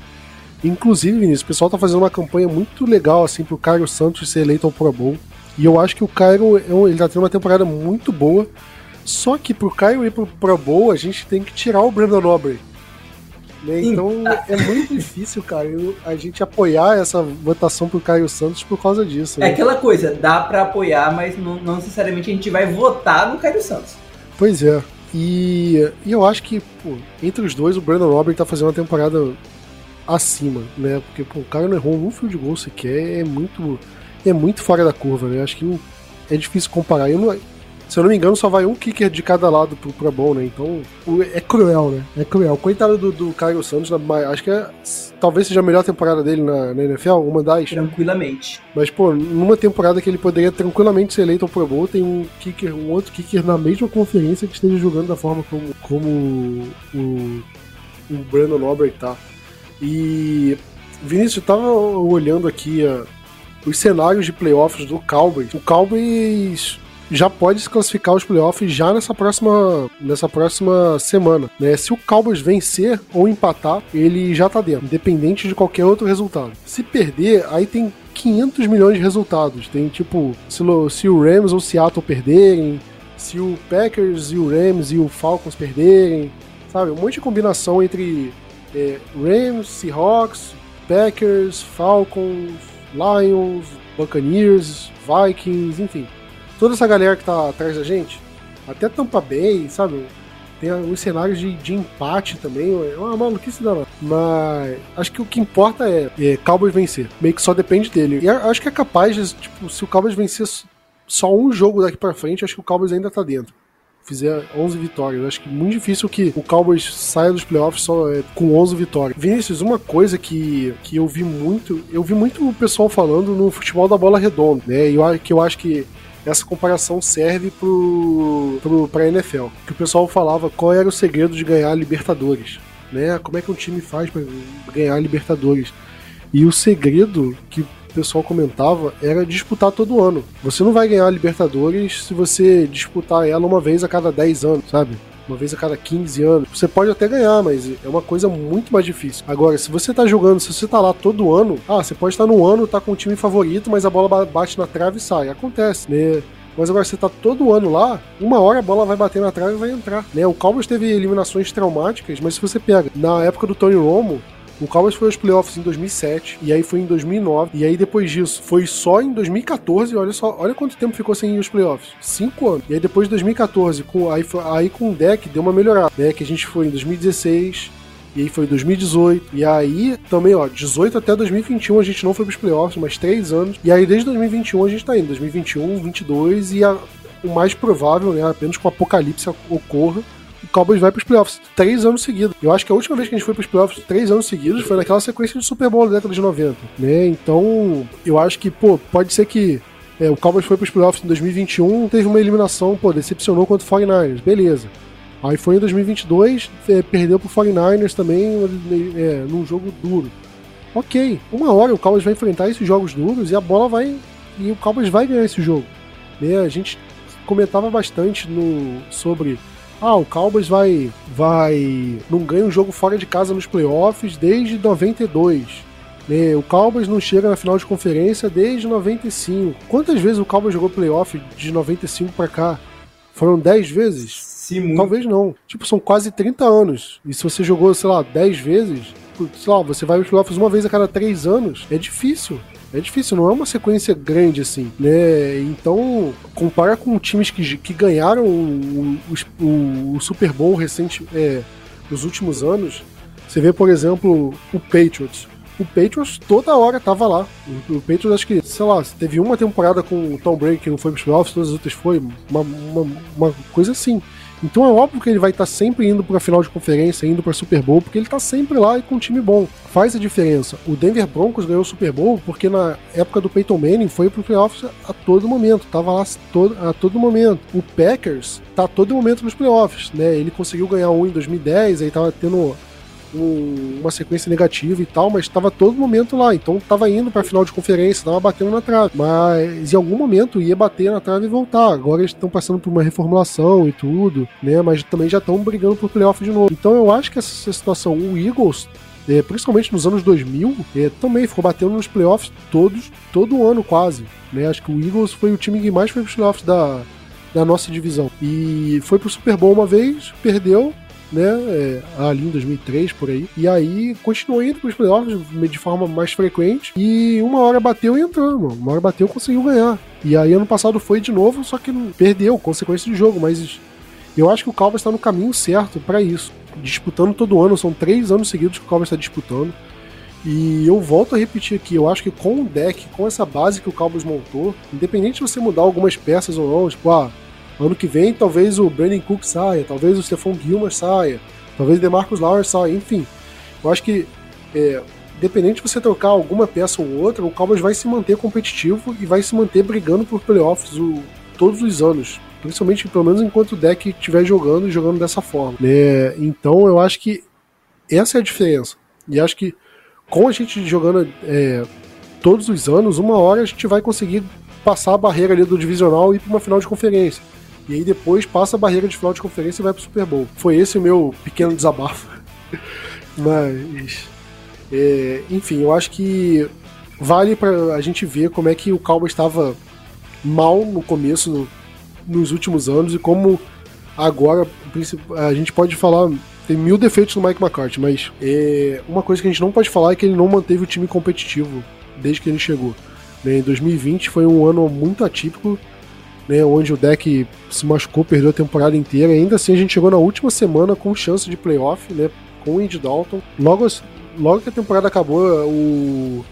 Inclusive, Vinícius, o pessoal tá fazendo uma campanha muito legal assim pro Cairo Santos ser eleito ao Pro Bowl. E eu acho que o Cairo ele tá tendo uma temporada muito boa. Só que pro Cairo ir pro Pro Bowl, a gente tem que tirar o Brandon Aubrey. Né? Então é muito difícil, cara, a gente apoiar essa votação pro Caio Santos por causa disso. Né? É aquela coisa, dá para apoiar, mas não, não, necessariamente a gente vai votar no Caio Santos. Pois é. E, e eu acho que, pô, entre os dois, o Brandon Aubrey tá fazendo uma temporada acima, né? Porque pô, o cara não errou um field goal sequer, é muito, é muito fora da curva, né? Acho que é difícil comparar. Eu não, se eu não me engano, só vai um kicker de cada lado pro Pro Bowl, né? Então, é cruel, né? É cruel. Coitado do, do Caio Santos, acho que é, talvez seja a melhor temporada dele na, na, NFL, uma das. Tranquilamente. Mas, pô, numa temporada que ele poderia tranquilamente ser eleito ao Pro Bowl, tem um kicker, um outro kicker na mesma conferência que esteja jogando da forma como, como o, o Brandon Aubrey tá. E. Vinícius, eu tava olhando aqui a, os cenários de playoffs do Cowboys. O Cowboys já pode se classificar os playoffs já nessa próxima, nessa próxima semana. Né? Se o Cowboys vencer ou empatar, ele já tá dentro, independente de qualquer outro resultado. Se perder, aí tem 500 milhões de resultados. Tem tipo, se, se o Rams ou o Seattle perderem, se o Packers e o Rams e o Falcons perderem, sabe? Um monte de combinação entre é, Rams, Seahawks, Packers, Falcons, Lions, Buccaneers, Vikings, enfim toda essa galera que tá atrás da gente, até Tampa Bay, sabe? Tem uns cenários de, de empate também, é uma maluquice danada. Mas acho que o que importa é, é Cowboys vencer. Meio que só depende dele. E acho que é capaz de, tipo, se o Cowboys vencer só um jogo daqui para frente, acho que o Cowboys ainda tá dentro fizer 11 vitórias. Acho que é muito difícil que o Cowboys saia dos playoffs só é, com 11 vitórias. Vinícius, uma coisa que, que eu vi muito, eu vi muito o pessoal falando no futebol da bola redonda, né? E eu, que eu acho que essa comparação serve pro, pro, pra NFL. Que o pessoal falava qual era o segredo de ganhar a Libertadores. Né? Como é que um time faz para ganhar a Libertadores? E o segredo que pessoal comentava era disputar todo ano. Você não vai ganhar a Libertadores se você disputar ela uma vez a cada 10 anos, sabe? uma vez a cada 15 anos. Você pode até ganhar, mas é uma coisa muito mais difícil. Agora, se você tá jogando, se você tá lá todo ano, ah, você pode estar no ano, tá com o time favorito, mas a bola bate na trave e sai. Acontece, né? Mas agora você tá todo ano lá, uma hora a bola vai bater na trave e vai entrar. Né? O Cowboys teve eliminações traumáticas, mas se você pega na época do Tony Romo, o Cowboys foi aos playoffs em 2007, e aí foi em 2009, e aí depois disso foi só em 2014, olha só, olha quanto tempo ficou sem ir aos playoffs. Cinco anos. E aí depois de 2014, com, aí, aí com o deck deu uma melhorada, né? Que a gente foi em 2016, e aí foi 2018. E aí também, ó, 18 até 2021 a gente não foi pros playoffs, mas três anos. E aí desde 2021 a gente tá indo. 2021, 22 e a, o mais provável, né, apenas que o apocalipse ocorra, o Cowboys vai pros playoffs três anos seguidos. Eu acho que a última vez que a gente foi pros playoffs três anos seguidos foi naquela sequência de Super Bowl da década de 90, né? Então, eu acho que, pô, pode ser que é, o Cowboys foi pros playoffs em 2021, teve uma eliminação, pô, decepcionou contra o 49ers, beleza. Aí foi em 2022, é, perdeu pro 49ers também é, num jogo duro. Ok, uma hora o Cowboys vai enfrentar esses jogos duros e a bola vai. E o Cowboys vai ganhar esse jogo. Né? A gente comentava bastante no, sobre ah, o Cowboys vai, vai, não ganha um jogo fora de casa nos playoffs desde 92. Né? O Cowboys não chega na final de conferência desde 95. Quantas vezes o Cowboys jogou playoff de 95 para cá? Foram 10 vezes? Sim, muito. Talvez não. Tipo, são quase 30 anos. E se você jogou, sei lá, 10 vezes, sei lá, você vai aos playoffs uma vez a cada 3 anos, é difícil. É difícil, não é uma sequência grande assim, né? Então, compara com times que, que ganharam o, o, o Super Bowl recente, é, nos últimos anos. Você vê, por exemplo, o Patriots. O Patriots toda hora tava lá. O, o Patriots, acho que, sei lá, teve uma temporada com o Tom Brady que não foi pros playoffs, todas as outras foi. Uma, uma, uma coisa assim. Então é óbvio que ele vai estar tá sempre indo para a final de conferência, indo para Super Bowl, porque ele está sempre lá e com um time bom. Faz a diferença. O Denver Broncos ganhou o Super Bowl porque na época do Peyton Manning foi pro playoffs a todo momento, tava lá a todo momento. O Packers tá a todo momento nos playoffs, né? Ele conseguiu ganhar um em 2010, aí tava tendo um, uma sequência negativa e tal, mas estava todo momento lá. Então estava indo para final de conferência, estava batendo na trave. Mas em algum momento ia bater na trave e voltar. Agora eles estão passando por uma reformulação e tudo, né? Mas também já estão brigando por playoff de novo. Então eu acho que essa situação, o Eagles é, principalmente nos anos 2000, é, também ficou batendo nos playoffs todos, todo ano quase. Né? Acho que o Eagles foi o time que mais foi para os playoffs da, da nossa divisão. E foi pro Super Bowl uma vez, perdeu, né? É, ali em 2003, por aí. E aí continuou indo para os playoffs de forma mais frequente. E uma hora bateu e entrou, mano. Uma hora bateu e conseguiu ganhar. E aí ano passado foi de novo, só que perdeu, consequência de jogo. Mas eu acho que o Cowboys está no caminho certo para isso. Disputando todo ano, são três anos seguidos que o Cowboys está disputando. E eu volto a repetir aqui, eu acho que com o deck, com essa base que o Cowboys montou, independente de você mudar algumas peças ou não, tipo, ah, Ano que vem, talvez o Brandon Cook saia, talvez o Stephon Gilmore saia, talvez o DeMarcus Lawrence saia, enfim. Eu acho que, é, independente de você trocar alguma peça ou outra, o Cowboys vai se manter competitivo e vai se manter brigando por playoffs o, todos os anos. Principalmente, pelo menos enquanto o deck estiver jogando e jogando dessa forma. Né? Então, eu acho que essa é a diferença. E acho que com a gente jogando é, todos os anos, uma hora a gente vai conseguir passar a barreira ali do divisional e ir para uma final de conferência. E aí depois passa a barreira de final de conferência e vai pro Super Bowl. Foi esse o meu pequeno desabafo. Mas. É, enfim, eu acho que vale para a gente ver como é que o Cowboys estava mal no começo, no, nos últimos anos, e como agora a gente pode falar. Tem mil defeitos no Mike McCarthy, mas é, uma coisa que a gente não pode falar é que ele não manteve o time competitivo desde que ele chegou. Né, em 2020 foi um ano muito atípico né, onde o deck se machucou, perdeu a temporada inteira. Ainda assim, a gente chegou na última semana com chance de playoff, né, com o Andy Dalton. Logo, logo que a temporada acabou, o,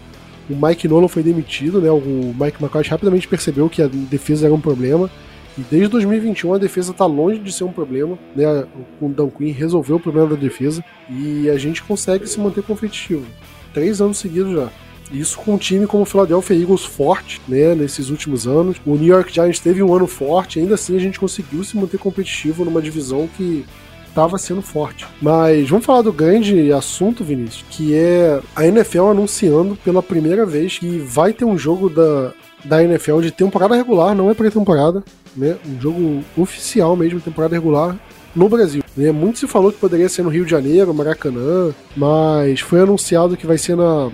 o Mike Nolan foi demitido, né, o Mike McCarthy rapidamente percebeu que a defesa era um problema. E desde 2021 a defesa está longe de ser um problema, né? O Dan Quinn resolveu o problema da defesa e a gente consegue se manter competitivo. Três anos seguidos já. Isso com um time como o Philadelphia Eagles forte, né, nesses últimos anos. O New York Giants teve um ano forte, ainda assim a gente conseguiu se manter competitivo numa divisão que estava sendo forte. Mas vamos falar do grande assunto, Vinícius, que é a NFL anunciando pela primeira vez que vai ter um jogo da, da NFL de temporada regular, não é pré-temporada, né? Um jogo oficial mesmo, temporada regular, no Brasil. Né? Muito se falou que poderia ser no Rio de Janeiro, Maracanã, mas foi anunciado que vai ser na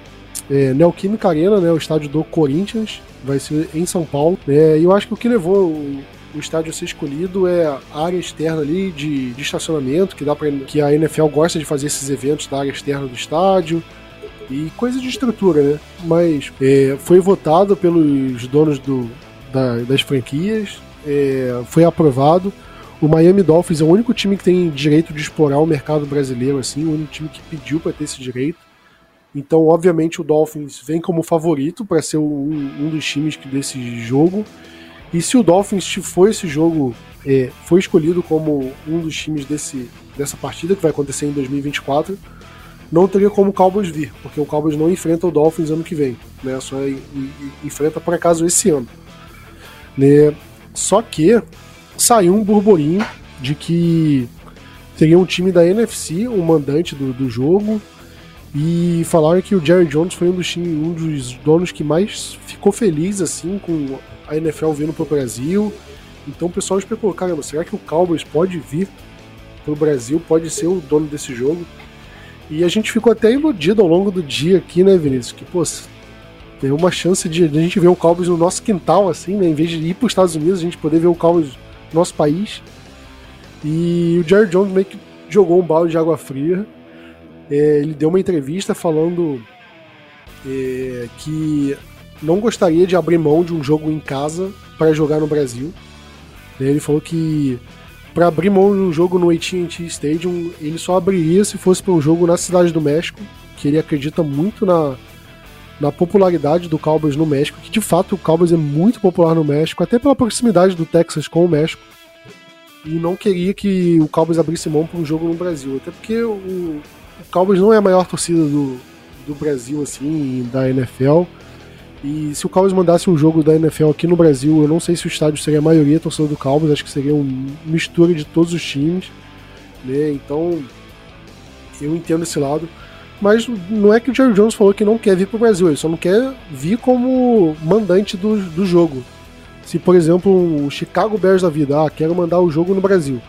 é, Neoquímica Arena, né, o estádio do Corinthians, vai ser em São Paulo. É, e eu acho que o que levou o, o estádio a ser escolhido é a área externa ali de, de estacionamento, que, dá pra, que a NFL gosta de fazer esses eventos da área externa do estádio e coisa de estrutura, né? Mas é, foi votado pelos donos do, da, das franquias, é, foi aprovado. O Miami Dolphins é o único time que tem direito de explorar o mercado brasileiro, assim, o único time que pediu para ter esse direito. Então, obviamente, o Dolphins vem como favorito para ser um, um, dos times desse jogo. E se o Dolphins for esse jogo, é, foi escolhido como um dos times desse, dessa partida que vai acontecer em 2024, não teria como o Cowboys vir, porque o Cowboys não enfrenta o Dolphins ano que vem, né? Só enfrenta por acaso esse ano. Né? Só que saiu um burburinho de que teria um time da NFC, o mandante do, do jogo, e falaram que o Jerry Jones foi um dos, um dos donos que mais ficou feliz assim com a NFL vindo para o Brasil. Então o pessoal especulou, caramba, será que o Cowboys pode vir para o Brasil, pode ser o dono desse jogo? E a gente ficou até iludido ao longo do dia aqui, né, Vinícius? Que, pô, tem uma chance de, de, a gente ver o Cowboys no nosso quintal, assim, né? Em vez de ir para os Estados Unidos, a gente poder ver o Cowboys no nosso país. E o Jerry Jones meio que jogou um balde de água fria. É, ele deu uma entrevista falando é, que não gostaria de abrir mão de um jogo em casa para jogar no Brasil. Ele falou que para abrir mão de um jogo no AT&T Stadium, ele só abriria se fosse para um jogo na Cidade do México, que ele acredita muito na, na popularidade do Cowboys no México, que de fato o Cowboys é muito popular no México, até pela proximidade do Texas com o México. E não queria que o Cowboys abrisse mão para um jogo no Brasil, até porque o Cowboys não é a maior torcida do, do Brasil, assim, da NFL. E se o Cowboys mandasse um jogo da NFL aqui no Brasil, eu não sei se o estádio seria a maioria torcedor do Cowboys, acho que seria uma mistura de todos os times, né? Então, eu entendo esse lado. Mas não é que o Jerry Jones falou que não quer vir para o Brasil, ele só não quer vir como mandante do, do jogo. Se, por exemplo, o Chicago Bears da vida, ah, quero mandar o jogo no Brasil,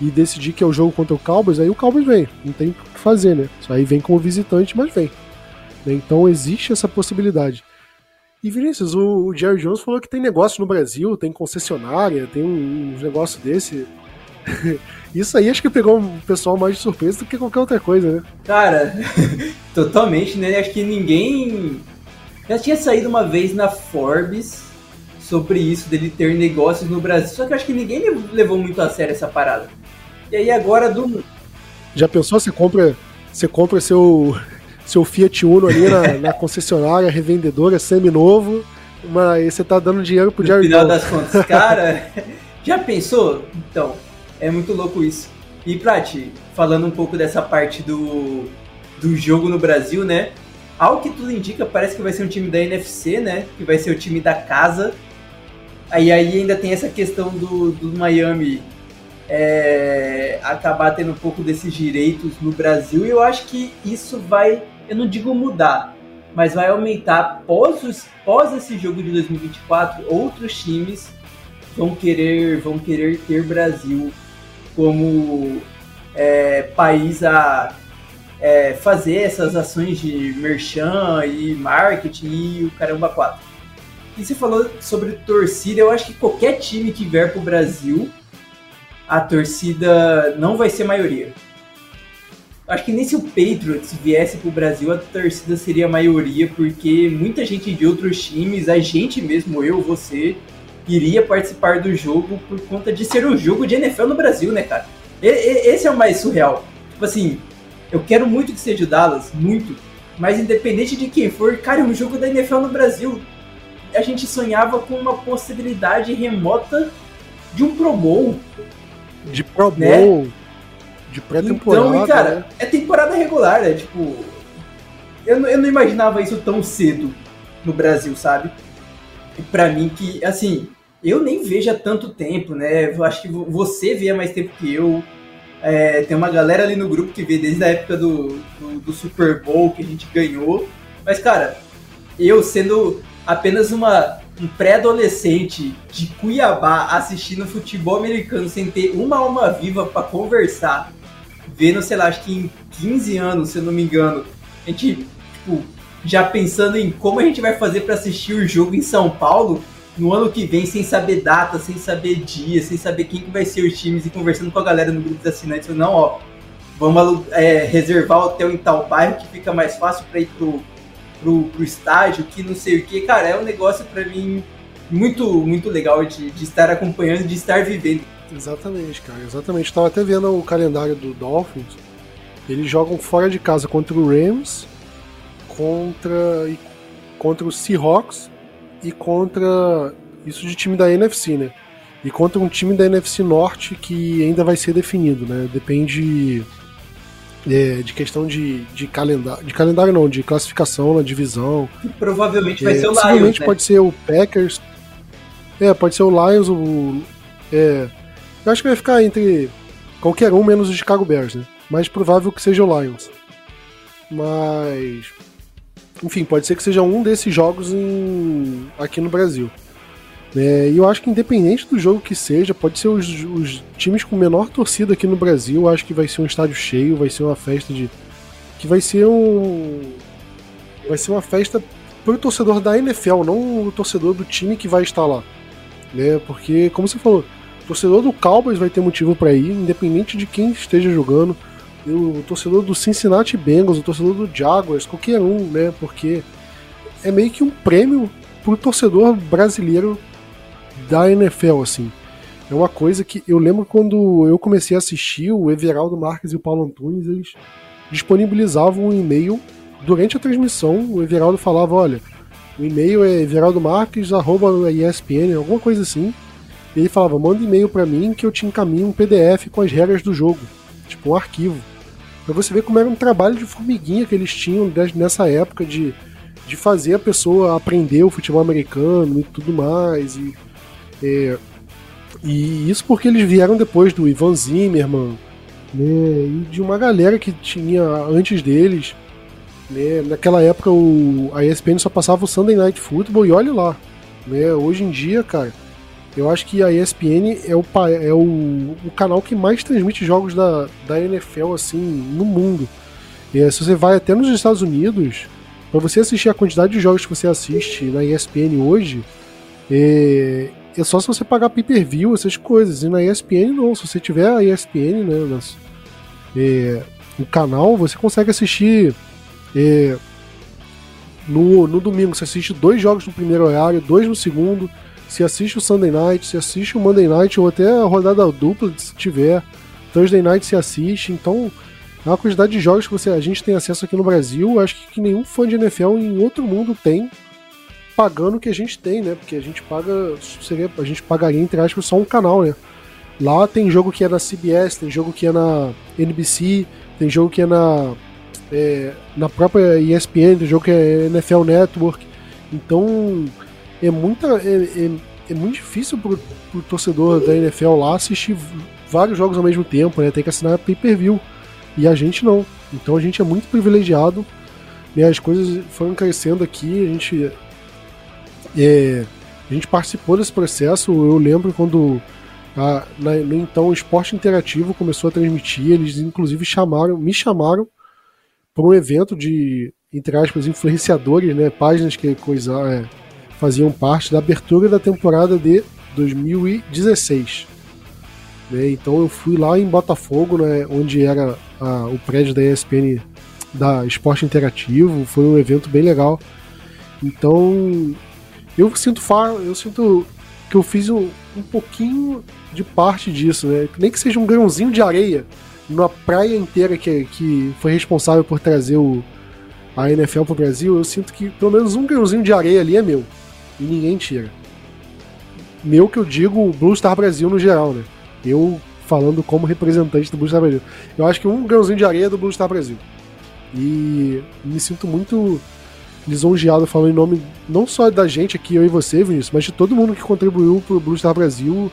e decidir que é o jogo contra o Cowboys, aí o Cowboys vem, não tem que fazer, né? Só aí vem como visitante, mas vem. Então existe essa possibilidade. E Vinícius, o, o, Jerry Jones falou que tem negócio no Brasil, tem concessionária, tem um, um negócio desse. Isso aí acho que pegou o pessoal mais de surpresa do que qualquer outra coisa, né? Cara, totalmente, né? Acho que ninguém. Já tinha saído uma vez na Forbes sobre isso, dele ter negócios no Brasil, só que acho que ninguém levou muito a sério essa parada. E aí agora do. Já pensou? Você compra, você compra seu seu Fiat Uno ali na, na concessionária, revendedora, semi-novo, mas você tá dando dinheiro pro Jerry No final das contas, cara, já pensou? Então, é muito louco isso. E Prati, falando um pouco dessa parte do, do jogo no Brasil, né? Ao que tudo indica, parece que vai ser um time da NFC, né? Que vai ser o time da casa. Aí, aí ainda tem essa questão do, do Miami é, acabar tendo um pouco desses direitos no Brasil. E eu acho que isso vai eu não digo mudar, mas vai aumentar pós, os, pós esse jogo de 2024, outros times vão querer, vão querer ter Brasil como é, país a é, fazer essas ações de merchan e marketing e o caramba 4. E você falou sobre torcida, eu acho que qualquer time que vier para o Brasil, a torcida não vai ser maioria Acho que nem se o Patriots viesse pro Brasil, a torcida seria maioria, porque muita gente de outros times, a gente mesmo, eu, você, iria participar do jogo por conta de ser um jogo de NFL no Brasil, né, cara? esse é o mais surreal. Tipo assim, eu quero muito que seja o Dallas, muito, mas independente de quem for, cara, é um jogo da NFL no Brasil. A gente sonhava com uma possibilidade remota de um Pro Bowl. De Pro né? Bowl. Né? De pré-temporada. Então, cara, né? é temporada regular, é tipo. Eu, eu não imaginava isso tão cedo no Brasil, sabe? E pra mim que, assim, eu nem vejo há tanto tempo, né? Eu acho que você vê há mais tempo que eu. É, tem uma galera ali no grupo que vê desde a época do, do, do Super Bowl que a gente ganhou. Mas, cara, eu sendo apenas uma, um pré-adolescente de Cuiabá assistindo futebol americano sem ter uma alma viva para conversar vendo, sei lá, acho que em 15 anos, se eu não me engano, a gente, tipo, já pensando em como a gente vai fazer para assistir o jogo em São Paulo no ano que vem, sem saber data, sem saber dia, sem saber quem que vai ser os times e conversando com a galera no grupo dos assinantes, não, ó, vamos é, reservar hotel em tal bairro que fica mais fácil para ir pro, pro, pro estádio, que não sei o que, cara, é um negócio para mim muito, muito legal de, de estar acompanhando, de estar vivendo. Exatamente, cara, exatamente. Estava até vendo o calendário do Dolphins. Eles jogam fora de casa contra o Rams, contra, contra o Seahawks e contra. Isso de time da NFC, né? E contra um time da NFC Norte que ainda vai ser definido, né? Depende é, de questão de, de calendário. De calendário não, de classificação na divisão. Provavelmente vai é, ser o Lions. Né? pode ser o Packers. É, pode ser o Lions, o. É, eu acho que vai ficar entre qualquer um menos o Chicago Bears, né? Mais provável que seja o Lions. Mas. Enfim, pode ser que seja um desses jogos em... aqui no Brasil. É, e eu acho que independente do jogo que seja, pode ser os, os, times com menor torcida aqui no Brasil. Acho que vai ser um estádio cheio, vai ser uma festa de. que vai ser um. Vai ser uma festa pro torcedor da NFL, não o torcedor do time que vai estar lá. Né? Porque, como você falou, torcedor do Cowboys vai ter motivo para ir, independente de quem esteja jogando. O torcedor do Cincinnati Bengals, o torcedor do Jaguars, qualquer um, né? Porque é meio que um prêmio pro torcedor brasileiro da NFL, assim. É uma coisa que eu lembro quando eu comecei a assistir, o Everaldo Marques e o Paulo Antunes, eles disponibilizavam um e-mail durante a transmissão. O Everaldo falava: olha, o e-mail é everaldomarques.espn, alguma coisa assim. E ele falava: manda e-mail para mim que eu te encaminho um PDF com as regras do jogo, tipo um arquivo. Pra você ver como era um trabalho de formiguinha que eles tinham nessa época de, de fazer a pessoa aprender o futebol americano e tudo mais. E, é, e isso porque eles vieram depois do Ivan Zimmerman, né, e de uma galera que tinha antes deles. Né, naquela época o, a ESPN só passava o Sunday Night Football e olha lá. Né, hoje em dia, cara, eu acho que a ESPN é o, é o, o canal que mais transmite jogos da, da NFL assim no mundo. É, se você vai até nos Estados Unidos, para você assistir a quantidade de jogos que você assiste na ESPN hoje, é, é só se você pagar pay-per-view, essas coisas. E na ESPN não. Se você tiver a ESPN, né, nas, é, no canal, você consegue assistir é, no, no domingo. Você assiste dois jogos no primeiro horário, dois no segundo. Se assiste o Sunday Night, se assiste o Monday Night ou até a rodada dupla, se tiver. Thursday Night se assiste. Então, é uma quantidade de jogos que você, a gente tem acesso aqui no Brasil. Acho que, que nenhum fã de NFL em outro mundo tem pagando o que a gente tem, né? Porque a gente paga, seria, a gente pagaria entre aspas só um canal, né? Lá tem jogo que é na CBS, tem jogo que é na NBC, tem jogo que é na é, na própria ESPN, tem jogo que é NFL Network. Então é muita é, é, é muito difícil pro, pro torcedor da NFL lá assistir vários jogos ao mesmo tempo, né? Tem que assinar pay-per-view e a gente não. Então a gente é muito privilegiado. Né? As coisas foram crescendo aqui, a gente é, a gente participou desse processo. Eu lembro quando a, na, no então o Esporte Interativo começou a transmitir, eles inclusive chamaram, me chamaram para um evento de, entre aspas, influenciadores, né, páginas que coisa, é, faziam parte da abertura da temporada de 2016. Né, então eu fui lá em Botafogo, né, onde era a, o prédio da ESPN da Esporte Interativo, foi um evento bem legal. Então eu sinto eu sinto que eu fiz um, um pouquinho de parte disso, né? Nem que seja um grãozinho de areia na praia inteira que, que foi responsável por trazer o, a NFL pro Brasil, eu sinto que pelo menos um grãozinho de areia ali é meu. E ninguém tira. Meu que eu digo o Blue Star Brasil no geral, né? Eu falando como representante do Blue Star Brasil. Eu acho que um grãozinho de areia é do Blue Star Brasil. E me sinto muito lisonjeado falando em nome não só da gente aqui, eu e você, Vinícius, mas de todo mundo que contribuiu pro Blue Star Brasil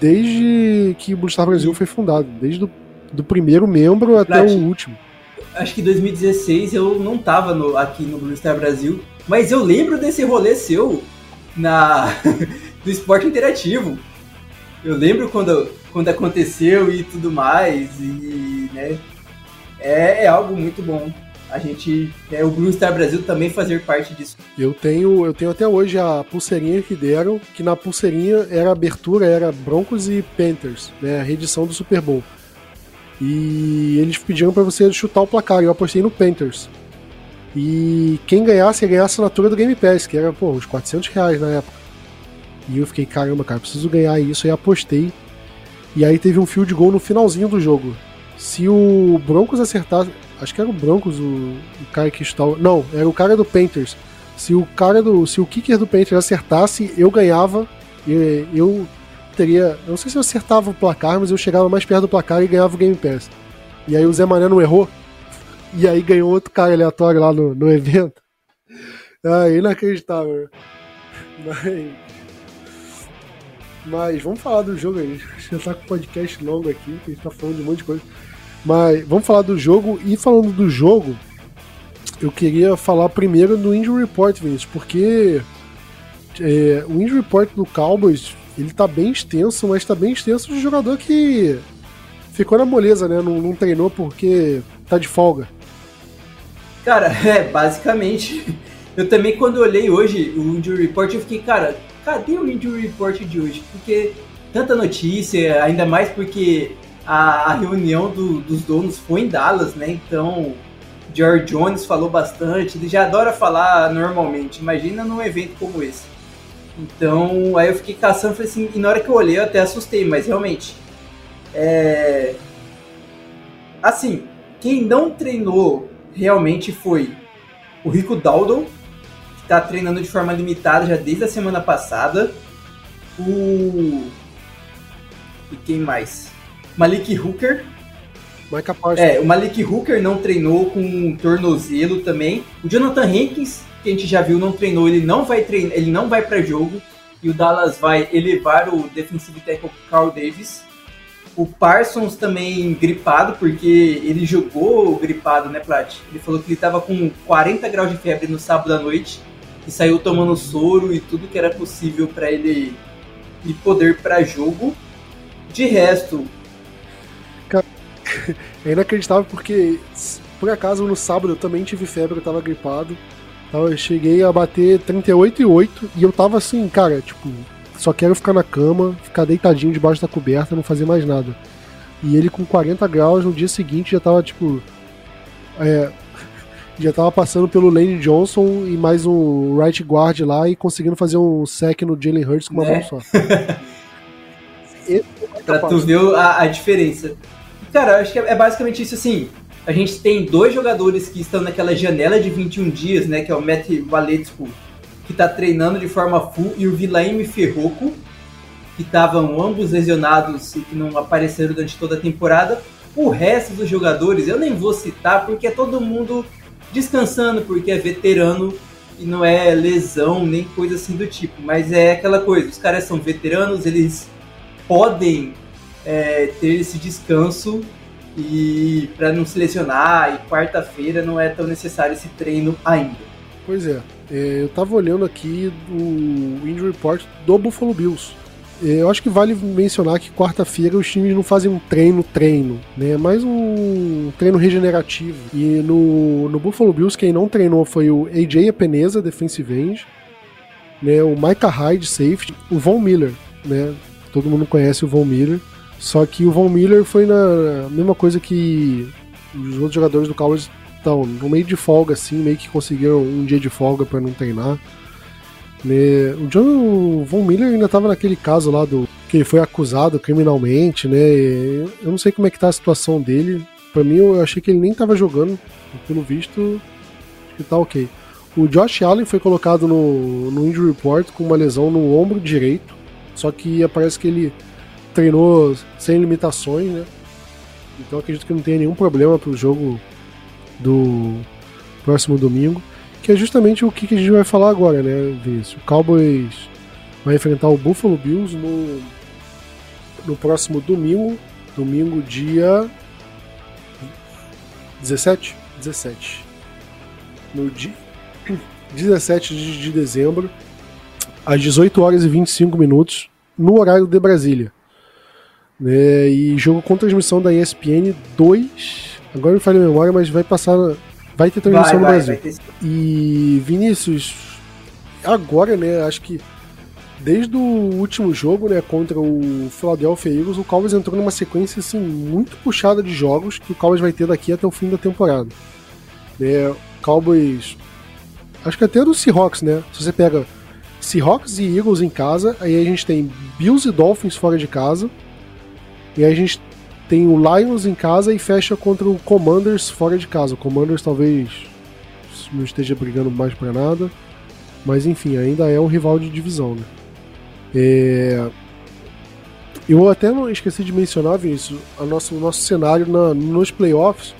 desde que o Blue Star Brasil foi fundado, desde do, do primeiro membro até o último. Acho que 2016 eu não tava no, aqui no Blue Star Brasil, mas eu lembro desse rolê seu na do esporte interativo. Eu lembro quando, quando aconteceu e tudo mais, e né, é, é algo muito bom a gente, né, o Blue Star Brasil também fazer parte disso. Eu tenho, eu tenho até hoje a pulseirinha que deram, que na pulseirinha era abertura, era Broncos e Panthers, né, a reedição do Super Bowl. E eles pediram para você chutar o placar, eu apostei no Panthers. E quem ganhasse ia ganhar a assinatura do Game Pass, que era, pô, uns 400 reais na época. E eu fiquei, caramba, cara, preciso ganhar isso, aí apostei. E aí teve um field goal no finalzinho do jogo. Se o Broncos acertasse, Acho que era o Broncos, o, o cara que estava. Não, era o cara do Panthers. Se o cara do. Se o kicker do Panthers acertasse, eu ganhava. E eu teria. Eu não sei se eu acertava o placar, mas eu chegava mais perto do placar e ganhava o Game Pass. E aí o Zé Mané não errou. E aí ganhou outro cara aleatório lá no, no evento. Ah, inacreditável. Mas. Mas vamos falar do jogo aí. Gente tá com um podcast longo aqui, a gente tá falando de um monte de coisa. Mas vamos falar do jogo. E falando do jogo, eu queria falar primeiro do Injury Report, Vinícius, porque é, o Injury Report do Cowboys ele tá bem extenso, mas tá bem extenso de jogador que ficou na moleza, né? Não, não treinou porque tá de folga. Cara, é, basicamente. Eu também, quando olhei hoje o Injury Report, eu fiquei, cara, cadê o Injury Report de hoje? Porque tanta notícia, ainda mais porque a, a reunião do, dos donos foi em Dallas, né? Então, George Jones falou bastante, ele já adora falar normalmente, imagina num evento como esse. Então, aí eu fiquei caçando, falei assim, e na hora que eu olhei eu até assustei, mas realmente, é... Assim, quem não treinou realmente foi o Rico Dowdle, que está treinando de forma limitada já desde a semana passada. O. E quem mais? Malik Hooker. Micah Parsons. É, o Malik Hooker não treinou com um tornozelo também. O Jonathan Hankins, que a gente já viu, não treinou, ele não vai treinar, ele não vai para jogo. E o Dallas vai elevar o defensive tackle Carl Davis. O Parsons também gripado, porque ele jogou gripado, né, Plat? Ele falou que ele estava com 40 graus de febre no sábado à noite e saiu tomando soro e tudo que era possível para ele ir poder para jogo. De resto. É inacreditável porque, por acaso, no sábado eu também tive febre, eu tava gripado. Eu cheguei a bater 38,8 e eu tava assim, cara, tipo, só quero ficar na cama, ficar deitadinho debaixo da coberta, não fazer mais nada. E ele com 40 graus, no dia seguinte já tava tipo. É, já tava passando pelo Lane Johnson e mais um right guard lá e conseguindo fazer um sec no Jalen Hurts com uma né? mão só. É pra tu ver a, a, diferença. Cara, acho que é basicamente isso assim. A gente tem dois jogadores que estão naquela janela de 21 dias, né? Que é o Matt Valetsco que está treinando de forma full, e o Vilaime Ferroco, que estavam ambos lesionados e que não apareceram durante toda a temporada. O resto dos jogadores eu nem vou citar porque é todo mundo descansando, porque é veterano e não é lesão nem coisa assim do tipo. Mas é aquela coisa, os caras são veteranos, eles podem é, ter esse descanso e para não se lesionar, e quarta-feira não é tão necessário esse treino ainda. Pois é. é eu tava olhando aqui o injury report do Buffalo Bills. É, eu acho que vale mencionar que quarta-feira os times não fazem um treino-treino, né? Mais um treino regenerativo. E no, no Buffalo Bills, quem não treinou foi o AJ Epeneza, defensive end, né? o Micah Hyde, safety, o Von Miller, né? Todo mundo conhece o Von Miller. Só que o Von Miller foi na mesma coisa que os outros jogadores do Cowboys então, no meio de folga, assim, meio que conseguiram um dia de folga para não treinar. Né? O John Von Miller ainda tava naquele caso lá do que ele foi acusado criminalmente, né? Eu não sei como é que tá a situação dele. Para mim, eu achei que ele nem tava jogando. Pelo visto, acho que tá ok. O Josh Allen foi colocado no, no injury report com uma lesão no ombro direito. Só que parece que ele treinou sem limitações, né? Então acredito que não tenha nenhum problema pro jogo do próximo domingo, que é justamente o que, a gente vai falar agora, né, Vinícius? O Cowboys vai enfrentar o Buffalo Bills no, no próximo domingo, domingo dia 17? 17. No dia 17 de, de dezembro, às 18 horas e 25 minutos, no horário de Brasília. Né, e jogo com transmissão da ESPN 2 Agora me falei a memória, mas vai passar. Vai ter transmissão vai, no vai, Brasil. Vai e Vinícius, agora, né? Acho que desde o último jogo, né, contra o Philadelphia Eagles, o Cowboys entrou numa sequência assim muito puxada de jogos que o Cowboys vai ter daqui até o fim da temporada. Né, Cowboys, acho que até do Seahawks, né? Se você pega Seahawks e Eagles em casa, aí a gente tem Bills e Dolphins fora de casa, e aí a gente tem o Lions em casa e fecha contra o Commanders fora de casa. O Commanders talvez não esteja brigando mais para nada, mas enfim, ainda é um rival de divisão, né? É... Eu até não esqueci de mencionar, Vinícius, o nosso cenário na, nos playoffs.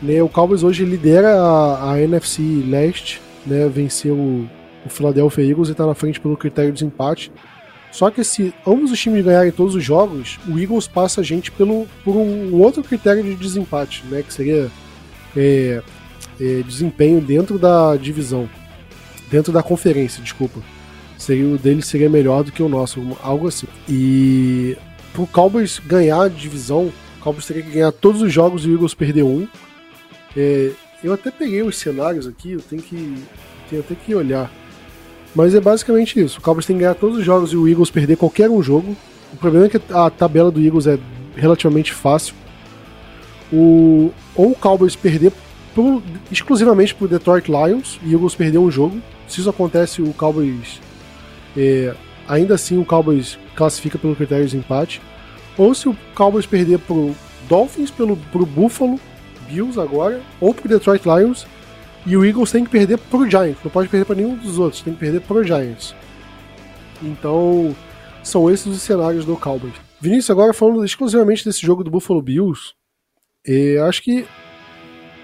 Né, o Cowboys hoje lidera a, a NFC Leste, né, venceu o, o Philadelphia Eagles e está na frente pelo critério de empate. Só que se ambos os times ganharem todos os jogos, o Eagles passa a gente pelo, por um outro critério de desempate, né? Que seria é, é, desempenho dentro da divisão. Dentro da conferência, desculpa. Seria, o dele seria melhor do que o nosso, algo assim. E pro Cowboys ganhar a divisão, o Cowboys teria que ganhar todos os jogos e o Eagles perder um. É, eu até peguei os cenários aqui, eu tenho que, tenho até que olhar. Mas é basicamente isso. O Cowboys tem que ganhar todos os jogos e o Eagles perder qualquer um jogo. O problema é que a tabela do Eagles é relativamente fácil. O, ou o Cowboys perder pro, exclusivamente pro Detroit Lions e o Eagles perder um jogo. Se isso acontece, o Cowboys. É, ainda assim, o Cowboys classifica pelo critério de empate. Ou se o Cowboys perder pro Dolphins, pelo, pro Buffalo Bills agora, ou pro Detroit Lions. E o Eagles tem que perder pro Giants. Não pode perder para nenhum dos outros, tem que perder pro Giants. Então, são esses os cenários do Cowboys. Vinícius, agora falando exclusivamente desse jogo do Buffalo Bills, eu acho que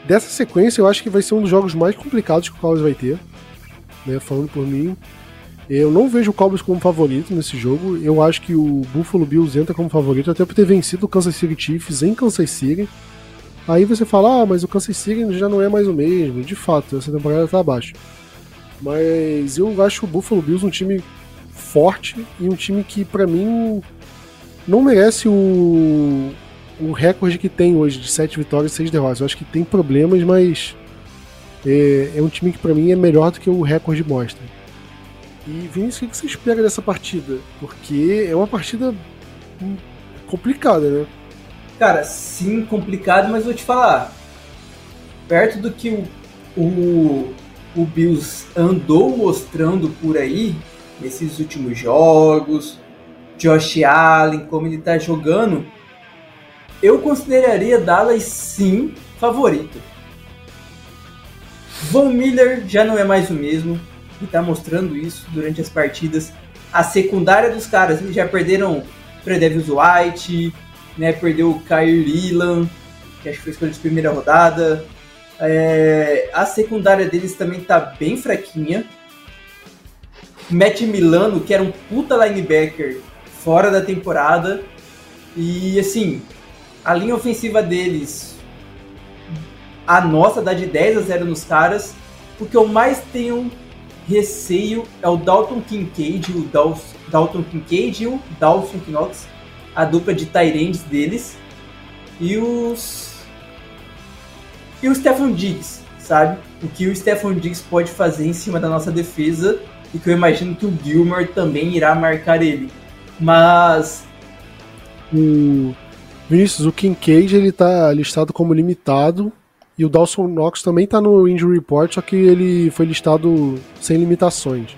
dessa sequência eu acho que vai ser um dos jogos mais complicados que o Cowboys vai ter. Né, falando por mim, eu não vejo o Cowboys como favorito nesse jogo. Eu acho que o Buffalo Bills entra como favorito, até por ter vencido o Kansas City Chiefs em Kansas City. Aí você fala, ah, mas o Kansas City já não é mais o mesmo. De fato, essa temporada tá abaixo. Mas eu acho o Buffalo Bills um time forte e um time que, para mim, não merece o, o recorde que tem hoje de 7 vitórias e 6 derrotas. Eu acho que tem problemas, mas é, é um time que, para mim, é melhor do que o recorde mostra. E Vinícius, o que você espera dessa partida? Porque é uma partida complicada, né? Cara, sim, complicado, mas vou te falar. Perto do que o, o, o Bills andou mostrando por aí, nesses últimos jogos, Josh Allen, como ele tá jogando, eu consideraria Dallas sim favorito. Von Miller já não é mais o mesmo e está mostrando isso durante as partidas. A secundária dos caras, eles já perderam Fredevius White, né, perdeu o Kyrie Elam, que acho que foi escolha de primeira rodada. É, a secundária deles também está bem fraquinha. Matt Milano, que era um puta linebacker fora da temporada. E assim, a linha ofensiva deles, a nossa dá de 10 a 0 nos caras. O que eu mais tenho receio é o Dalton Kincaid, o Dalton Kincaid e o Dawson Knox, a dupla de Tyrands deles. E os. E o Stefan Diggs, sabe? O que o Stefan Diggs pode fazer em cima da nossa defesa e que eu imagino que o Gilmore também irá marcar ele. Mas. O Vinícius, o Kincaid ele tá listado como limitado e o Dawson Knox também está no injury report, só que ele foi listado sem limitações.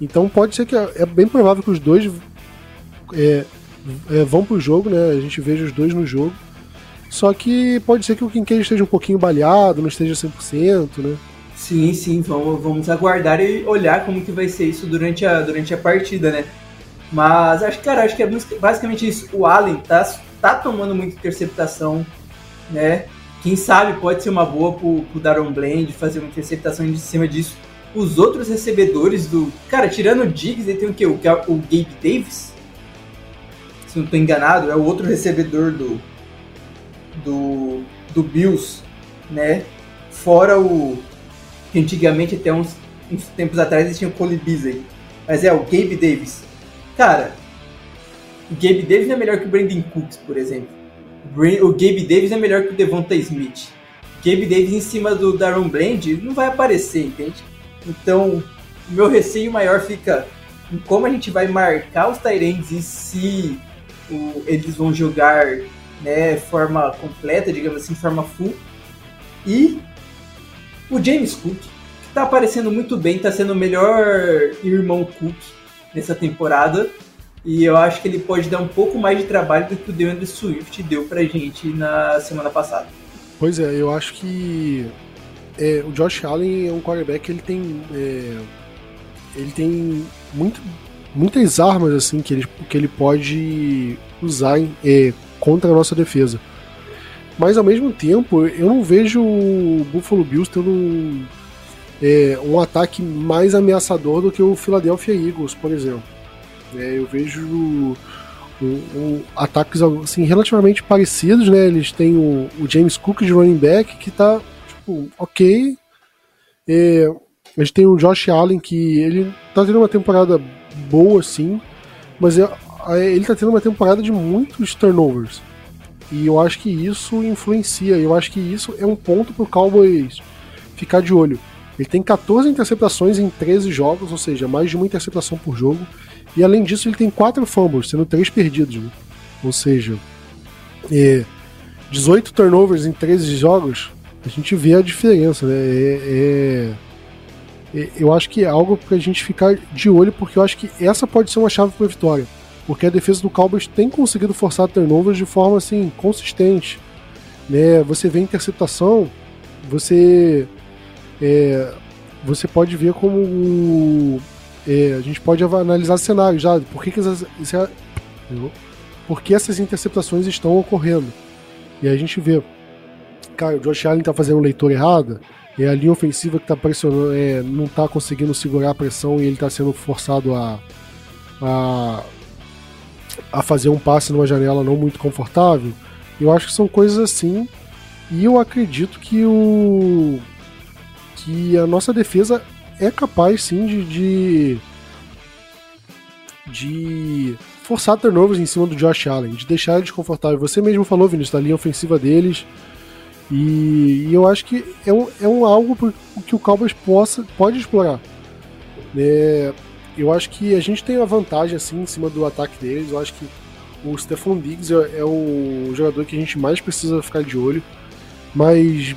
Então pode ser que é bem provável que os dois é, é, vão pro jogo, né? A gente veja os dois no jogo. Só que pode ser que o Kincaid esteja um pouquinho baleado, não esteja 100%, né? Sim, sim, vamos, vamos aguardar e olhar como que vai ser isso durante a, durante a partida, né? Mas acho que, cara, acho que é basicamente isso. O Allen tá, tá tomando muita interceptação, né? Quem sabe pode ser uma boa pro, pro Daron Blend fazer uma interceptação em cima disso. Os outros recebedores do. Cara, tirando o Diggs, ele tem o quê? O, o Gabe Davis? Se não tô enganado, é o outro recebedor do. Do. Do Bills, né? Fora o. Que antigamente, até uns, uns tempos atrás, eles tinham o Cole Beasley. Mas é o Gabe Davis. Cara, o Gabe Davis é melhor que o Brandon Cooks, por exemplo o Gabe Davis é melhor que o Devonta Smith. Gabe Davis em cima do Darren Bland não vai aparecer, entende? Então, o meu receio maior fica em como a gente vai marcar os Tyrants e se eles vão jogar né, forma completa, digamos assim, forma full. E o James Cook, que está aparecendo muito bem, está sendo o melhor irmão Cook nessa temporada. E eu acho que ele pode dar um pouco mais de trabalho do que o DeAndre Swift deu pra gente na semana passada. Pois é, eu acho que é, o Josh Allen é um quarterback que ele tem. É, ele tem muito, muitas armas assim que ele, que ele pode usar em, é, contra a nossa defesa. Mas ao mesmo tempo, eu não vejo o Buffalo Bills tendo um, é, um ataque mais ameaçador do que o Philadelphia Eagles, por exemplo. É, eu vejo ataques assim, relativamente parecidos, né? Eles têm o, o, James Cook de running back que tá tipo, ok. É, a gente tem o Josh Allen que ele tá tendo uma temporada boa, sim, mas ele tá tendo uma temporada de muitos turnovers. E eu acho que isso influencia. Eu acho que isso é um ponto pro Cowboys ficar de olho. Ele tem 14 interceptações em 13 jogos, ou seja, mais de uma interceptação por jogo. E além disso, ele tem quatro fumbles, sendo três perdidos. Né? Ou seja, é, 18 turnovers em 13 jogos, a gente vê a diferença. Né? É, é eu acho que é algo pra gente ficar de olho, porque eu acho que essa pode ser uma chave para vitória. Porque a defesa do Cowboys tem conseguido forçar turnovers de forma assim consistente. Né? Você vê interceptação, você é, você pode ver como é, a gente pode analisar cenários já. Por que, que essas, por que essas interceptações estão ocorrendo? E aí a gente vê, cara, o Josh Allen tá fazendo leitura errada, é a linha ofensiva que tá pressionando, é, não tá conseguindo segurar a pressão e ele tá sendo forçado a, a, a fazer um passe numa janela não muito confortável. Eu acho que são coisas assim. E eu acredito que o que a nossa defesa é capaz sim de, de, de forçar turnovers em cima do Josh Allen, de deixar ele desconfortável. Você mesmo falou, Vinícius, da linha ofensiva deles. E, e eu acho que é um, é um algo que o Cowboys possa, pode explorar. É, eu acho que a gente tem a vantagem assim em cima do ataque deles. Eu acho que o Stephon Diggs é, é o jogador que a gente mais precisa ficar de olho. Mas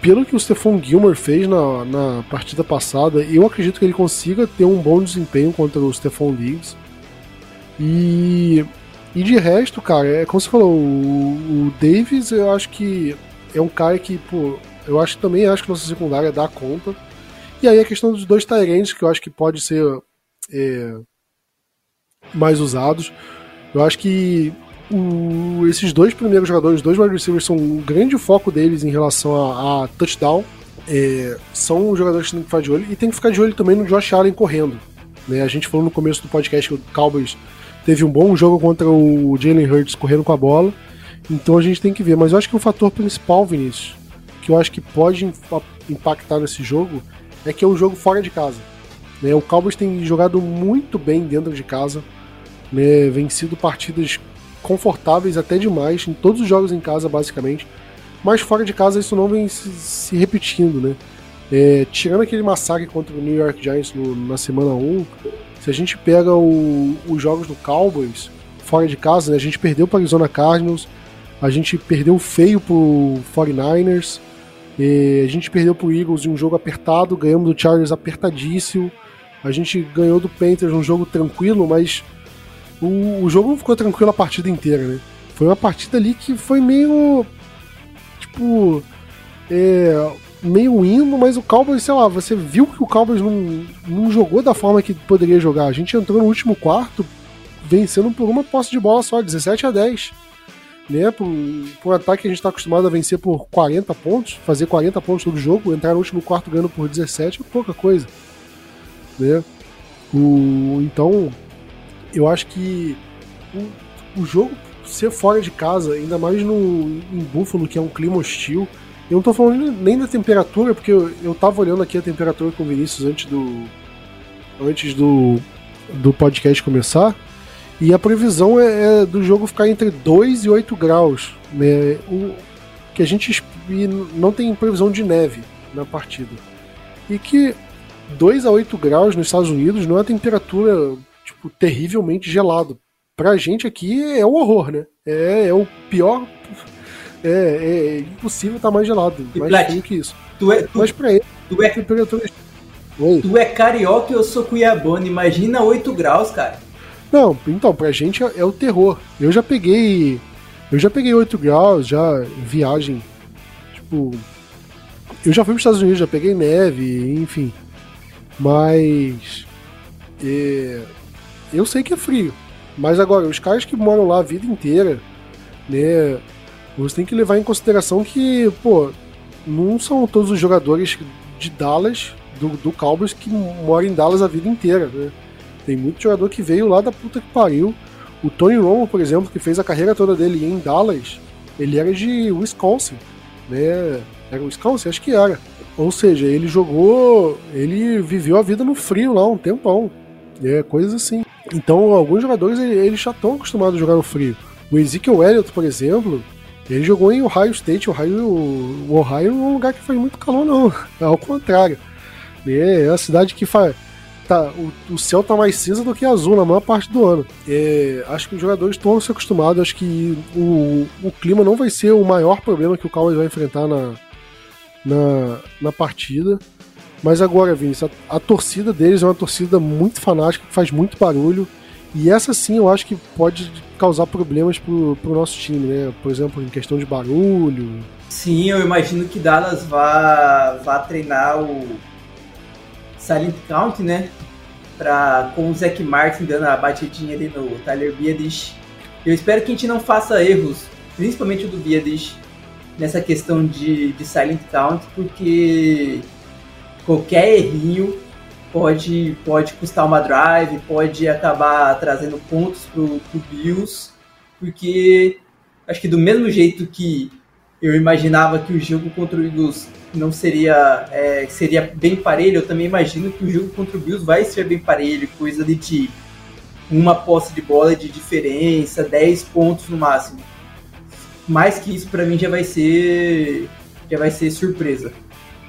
pelo que o Stephon Gilmore fez na, na partida passada, eu acredito que ele consiga ter um bom desempenho contra o Stephon Diggs. E, e de resto, cara, é como você falou, o, o Davis eu acho que é um cara que, pô, eu acho também acho que nossa secundária dá conta. E aí a questão dos dois Tyrants, que eu acho que pode ser é, mais usados. Eu acho que o, esses dois primeiros jogadores, os dois wide receivers, são um grande foco deles em relação a, a touchdown. É, são jogadores que tem que ficar de olho. E tem que ficar de olho também no Josh Allen correndo. Né? A gente falou no começo do podcast que o Cowboys teve um bom jogo contra o Jalen Hurts correndo com a bola. Então a gente tem que ver. Mas eu acho que o fator principal, Vinícius, que eu acho que pode impactar nesse jogo, é que é um jogo fora de casa. Né? O Cowboys tem jogado muito bem dentro de casa, né? vencido partidas confortáveis até demais em todos os jogos em casa, basicamente. Mas fora de casa isso não vem se, se repetindo, né? É, tirando aquele massacre contra o New York Giants no, na semana 1, se a gente pega o, os jogos do Cowboys fora de casa, né, a gente perdeu para Arizona Cardinals, a gente perdeu feio pro 49ers, a gente perdeu pro Eagles em um jogo apertado, ganhamos do Chargers apertadíssimo, a gente ganhou do Panthers num jogo tranquilo, mas o, o jogo não ficou tranquilo a partida inteira, né? Foi uma partida ali que foi meio. Tipo. É, meio indo, mas o Cowboys, sei lá, você viu que o Cowboys não, não jogou da forma que poderia jogar. A gente entrou no último quarto vencendo por uma posse de bola só, 17 a 10. Né? Por, ataque que a gente está acostumado a vencer por 40 pontos, fazer 40 pontos todo jogo, entrar no último quarto ganhando por 17 é pouca coisa. Né? O, então, eu acho que o, o jogo ser fora de casa, ainda mais no, em Buffalo, que é um clima hostil, eu não tô falando nem da temperatura, porque eu, eu tava olhando aqui a temperatura com o Vinícius antes do. antes do, do podcast começar. E a previsão é, é do jogo ficar entre 2 e 8 graus. Né? O, que a gente não tem previsão de neve na partida. E que 2 a 8 graus nos Estados Unidos não é temperatura tipo, terrivelmente gelado. Pra gente aqui é um horror, né? É, é o pior. É, é, impossível estar tá mais gelado. E mais Plat, frio que isso. Tu é, tu, Mas pra ele, tu é, temperatura. Oi. Tu é carioca e eu sou cuiabano. Imagina 8 graus, cara. Não, então, pra gente é, é, o terror. Eu já peguei. Eu já peguei 8 graus, já viagem. Tipo. Eu já fui pros Estados Unidos, já peguei neve, enfim. Mas. É, eu sei que é frio. Mas agora, os caras que moram lá a vida inteira, né? Você tem que levar em consideração que, pô, não são todos os jogadores de Dallas, do, do Cowboys, que moram em Dallas a vida inteira, né? Tem muito jogador que veio lá da puta que pariu. O Tony Romo, por exemplo, que fez a carreira toda dele em Dallas, ele era de Wisconsin, né? Era Wisconsin? Acho que era. Ou seja, ele jogou, ele viveu a vida no frio lá um tempão. É, coisas assim. Então, alguns jogadores eles já estão acostumados a jogar no frio. O Ezekiel Elliott, por exemplo, ele jogou em Ohio State. Ohio, o Ohio é um lugar que faz muito calor, não. É ao contrário. É, é a cidade que faz. Tá, o, o, céu tá mais cinza do que azul na maior parte do ano. É, acho que os jogadores estão se acostumados, acho que o, o clima não vai ser o maior problema que o Cowboys vai enfrentar na, na, na partida. Mas agora, Vinícius, a, a, torcida deles é uma torcida muito fanática, que faz muito barulho. E essa sim eu acho que pode causar problemas pro, pro nosso time, né? Por exemplo, em questão de barulho. Sim, eu imagino que Dallas vá, vá treinar o Silent Count, né? Pra, com o Zac Martin dando a batidinha ali no Tyler Biadish. Eu espero que a gente não faça erros, principalmente o do Biadish, nessa questão de, de Silent Count, porque qualquer errinho pode, pode custar uma drive, pode acabar trazendo pontos pro, pro Bills, porque acho que do mesmo jeito que eu imaginava que o jogo contra o Eagles não seria é, seria bem parelho, eu também imagino que o jogo contra o Bills vai ser bem parelho, coisa de uma posse de bola de diferença, 10 pontos no máximo. Mais que isso para mim já vai ser já vai ser surpresa.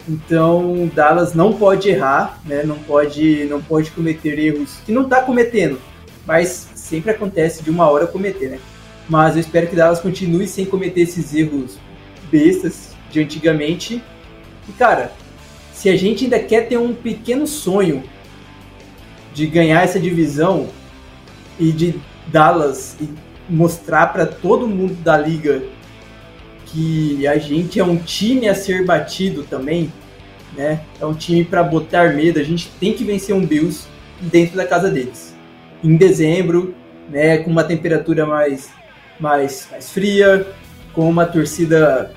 Então, Dallas não pode errar, né? Não pode não pode cometer erros que não está cometendo, mas sempre acontece de uma hora cometer, né? Mas eu espero que Dallas continue sem cometer esses erros bestas de antigamente. E cara, se a gente ainda quer ter um pequeno sonho de ganhar essa divisão e de Dallas e mostrar para todo mundo da liga que a gente é um time a ser batido também, né? É um time para botar medo. A gente tem que vencer um Bills dentro da casa deles. Em dezembro, né, com uma temperatura mais mais, mais fria, com uma torcida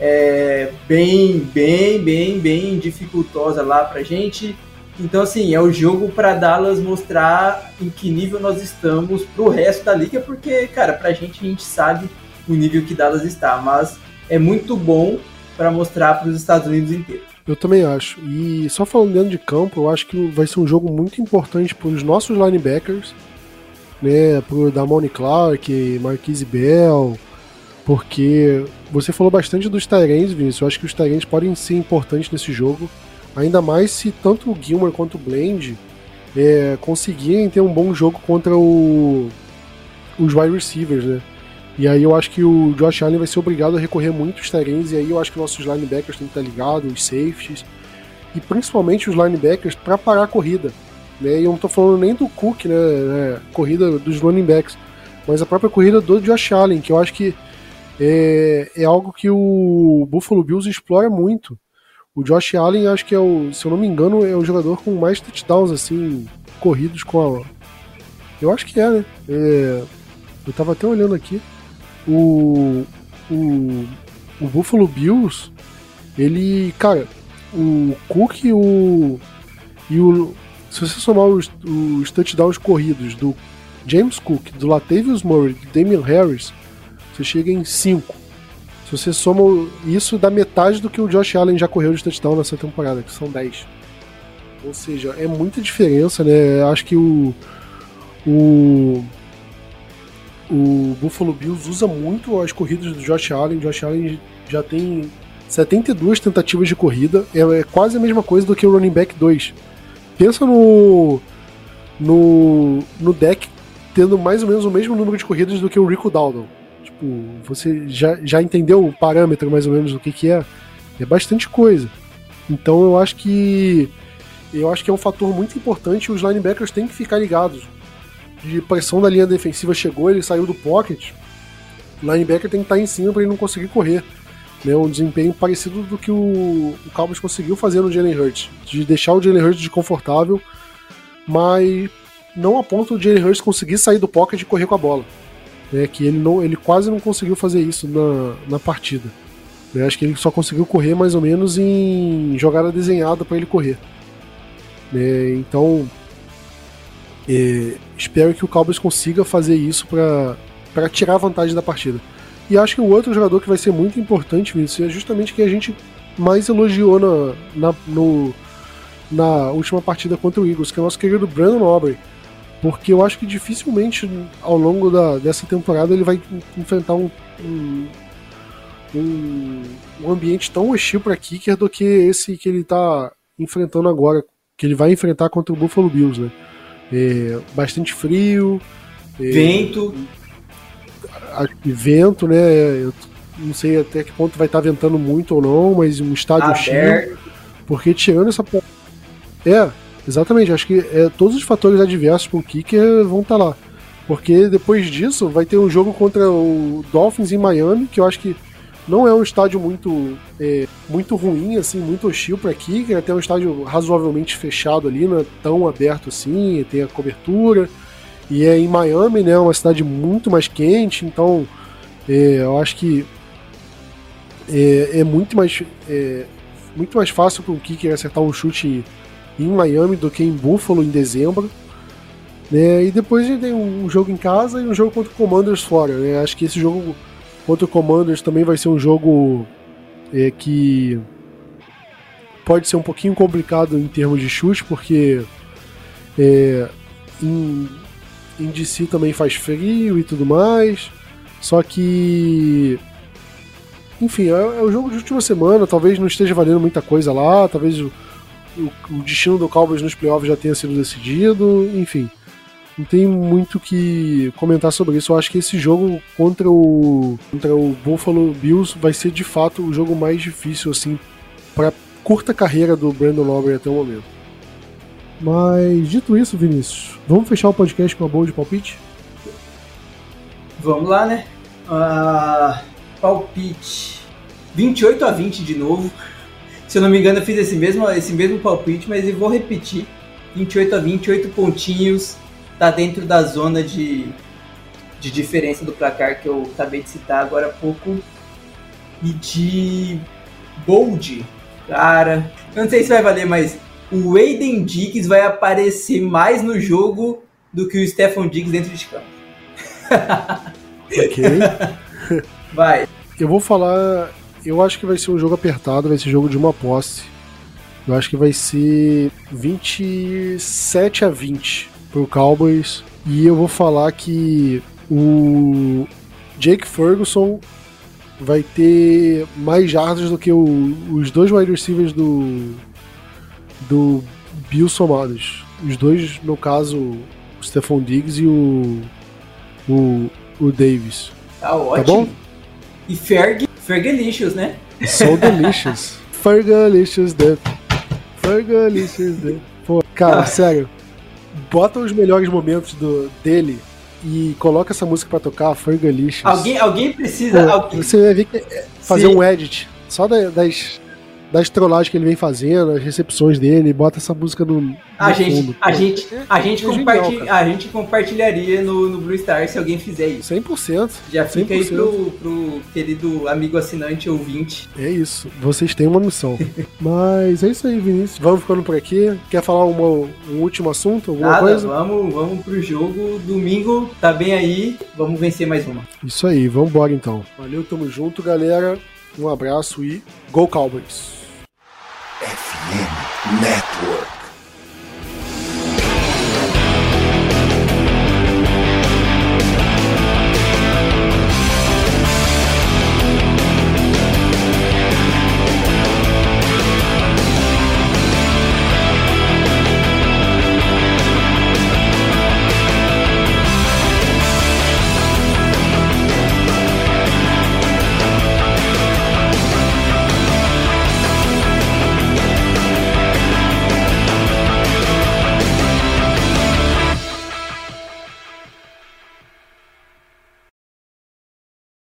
é, bem, bem, bem, bem dificultosa lá pra gente. Então, assim, é o jogo para Dallas mostrar em que nível nós estamos pro resto da liga, porque, cara, pra gente a gente sabe o nível que Dallas está, mas é muito bom para mostrar para os Estados Unidos inteiro. Eu também acho. E só falando dentro de campo, eu acho que vai ser um jogo muito importante para os nossos linebackers, né, pro Damone Clark, Marquise Bell, porque você falou bastante dos Tyrants, Vinícius. Eu acho que os Tyrants podem ser importantes nesse jogo. Ainda mais se tanto o Gilmore quanto o Blend é, conseguirem ter um bom jogo contra o, os wide receivers, né? E aí eu acho que o Josh Allen vai ser obrigado a recorrer muito aos Tyrants, e aí eu acho que nossos linebackers têm que estar ligados, os safeties, e principalmente os linebackers para parar a corrida. Né? E eu não estou falando nem do Cook, né? É, corrida dos running backs, mas a própria corrida do Josh Allen, que eu acho que é, é algo que o Buffalo Bills explora muito. O Josh Allen, acho que é o, se eu não me engano, é o jogador com mais touchdowns, assim, corridos com a. Eu acho que é, né? É, eu tava até olhando aqui. O, o, o Buffalo Bills, ele, cara, o Cook e o. E o. Se você somar os, os touchdowns corridos do James Cook, do Latavius Murray, do Damian Harris, você chega em 5. Se você soma isso, dá metade do que o Josh Allen já correu de touchdown nessa temporada, que são 10. Ou seja, é muita diferença, né? Acho que o. O. O Buffalo Bills usa muito as corridas do Josh Allen. O Josh Allen já tem 72 tentativas de corrida. É, é quase a mesma coisa do que o running back 2. Pensa no. No, no deck tendo mais ou menos o mesmo número de corridas do que o Rico Dowdle tipo, você já, já entendeu o parâmetro mais ou menos do que, que é? É bastante coisa. Então eu acho que eu acho que é um fator muito importante os linebackers têm que ficar ligados. De pressão da linha defensiva chegou, ele saiu do pocket. O linebacker tem que estar em cima para ele não conseguir correr. Né, um desempenho parecido do que o, o Cowboys conseguiu fazer no Jalen Hurts, de deixar o Jalen Hurts desconfortável, mas não a ponto do Jalen Hurts conseguir sair do pocket e correr com a bola né, que ele, não, ele quase não conseguiu fazer isso na, na partida. Eu acho que ele só conseguiu correr mais ou menos em jogada desenhada para ele correr. É, então, é, espero que o Cowboys consiga fazer isso para tirar vantagem da partida. E acho que o outro jogador que vai ser muito importante, Vinícius, é justamente que a gente mais elogiou na, na, no, na última partida contra o Eagles, que é o nosso querido Brandon Aubrey porque eu acho que dificilmente ao longo da, dessa temporada ele vai enfrentar um, um, um, um ambiente tão hostil para kicker do que esse que ele está enfrentando agora, que ele vai enfrentar contra o Buffalo Bills, né? É, bastante frio. É, vento. vento, né? Eu não sei até que ponto vai estar ventando muito ou não, mas um estádio cheio. Porque tirando essa. É, exatamente. Acho que é, todos os fatores adversos para o kicker vão estar lá. Porque depois disso vai ter um jogo contra o Dolphins em Miami, que eu acho que não é um estádio muito, é, muito ruim, assim, muito hostil para kicker, é até um estádio razoavelmente fechado ali, não é tão aberto assim, tem a cobertura. E é em Miami, né, uma cidade muito mais quente, então é, eu acho que é, é muito mais é, muito mais fácil para um kicker acertar um chute em Miami do que em Buffalo em dezembro. Né? E depois a gente tem um jogo em casa e um jogo contra o Commanders fora. Né? Acho que esse jogo contra o Commanders também vai ser um jogo é, que pode ser um pouquinho complicado em termos de chute, porque é, em, em DC também faz frio e tudo mais. Só que. Enfim, é, é o jogo de última semana, talvez não esteja valendo muita coisa lá, talvez o, o destino do Cowboys nos playoffs já tenha sido decidido, enfim não tem muito que comentar sobre isso. Eu acho que esse jogo contra o contra o Buffalo Bills vai ser de fato o jogo mais difícil assim para curta carreira do Brandon Lawler até o momento. Mas dito isso, Vinícius, vamos fechar o podcast com a boa de palpite? Vamos lá, né? Uh, palpite 28 a 20 de novo. Se eu não me engano, eu fiz esse mesmo, esse mesmo palpite, mas eu vou repetir. 28 a 28 pontinhos tá dentro da zona de, de diferença do placar que eu acabei de citar agora há pouco. E de Bold, cara, eu não sei se vai valer, mas o Aiden Diggs vai aparecer mais no jogo do que o Stefan Diggs dentro de campo. ok. vai. Eu vou falar. Eu acho que vai ser um jogo apertado, vai ser jogo de uma posse. Eu acho que vai ser 27 a 20 pro Cowboys. E eu vou falar que o Jake Ferguson vai ter mais jardas do que o, os dois wide receivers do, do Bill somados. Os dois, no caso, o Stephon Diggs e o, o, o Davis. Tá ótimo. Tá bom? E Ferg, Fergalicious, né? So delicious. Fergalicious Death. Fergalicious Death. Pô, cara, ah. sério bota os melhores momentos do, dele e coloca essa música para tocar, Fergalicious. Alguém, alguém precisa. Pô, alguém... Você vai ver que é fazer Sim. um edit só das, das trollagens que ele vem fazendo, as recepções dele, bota essa música no, a gente, fundo. A gente, a, gente é compartilha, a gente compartilharia no, no Blue Star se alguém fizer isso. 100%. Já fica 100%. aí pro, pro querido amigo assinante ouvinte. É isso. Vocês têm uma missão. Mas é isso aí, Vinícius. Vamos ficando por aqui. Quer falar uma, um último assunto? Alguma Nada, coisa? Vamos, vamos pro jogo. Domingo tá bem aí. Vamos vencer mais uma. Isso aí. Vamos embora então. Valeu, tamo junto, galera. Um abraço e Go Cowboys! FM Network.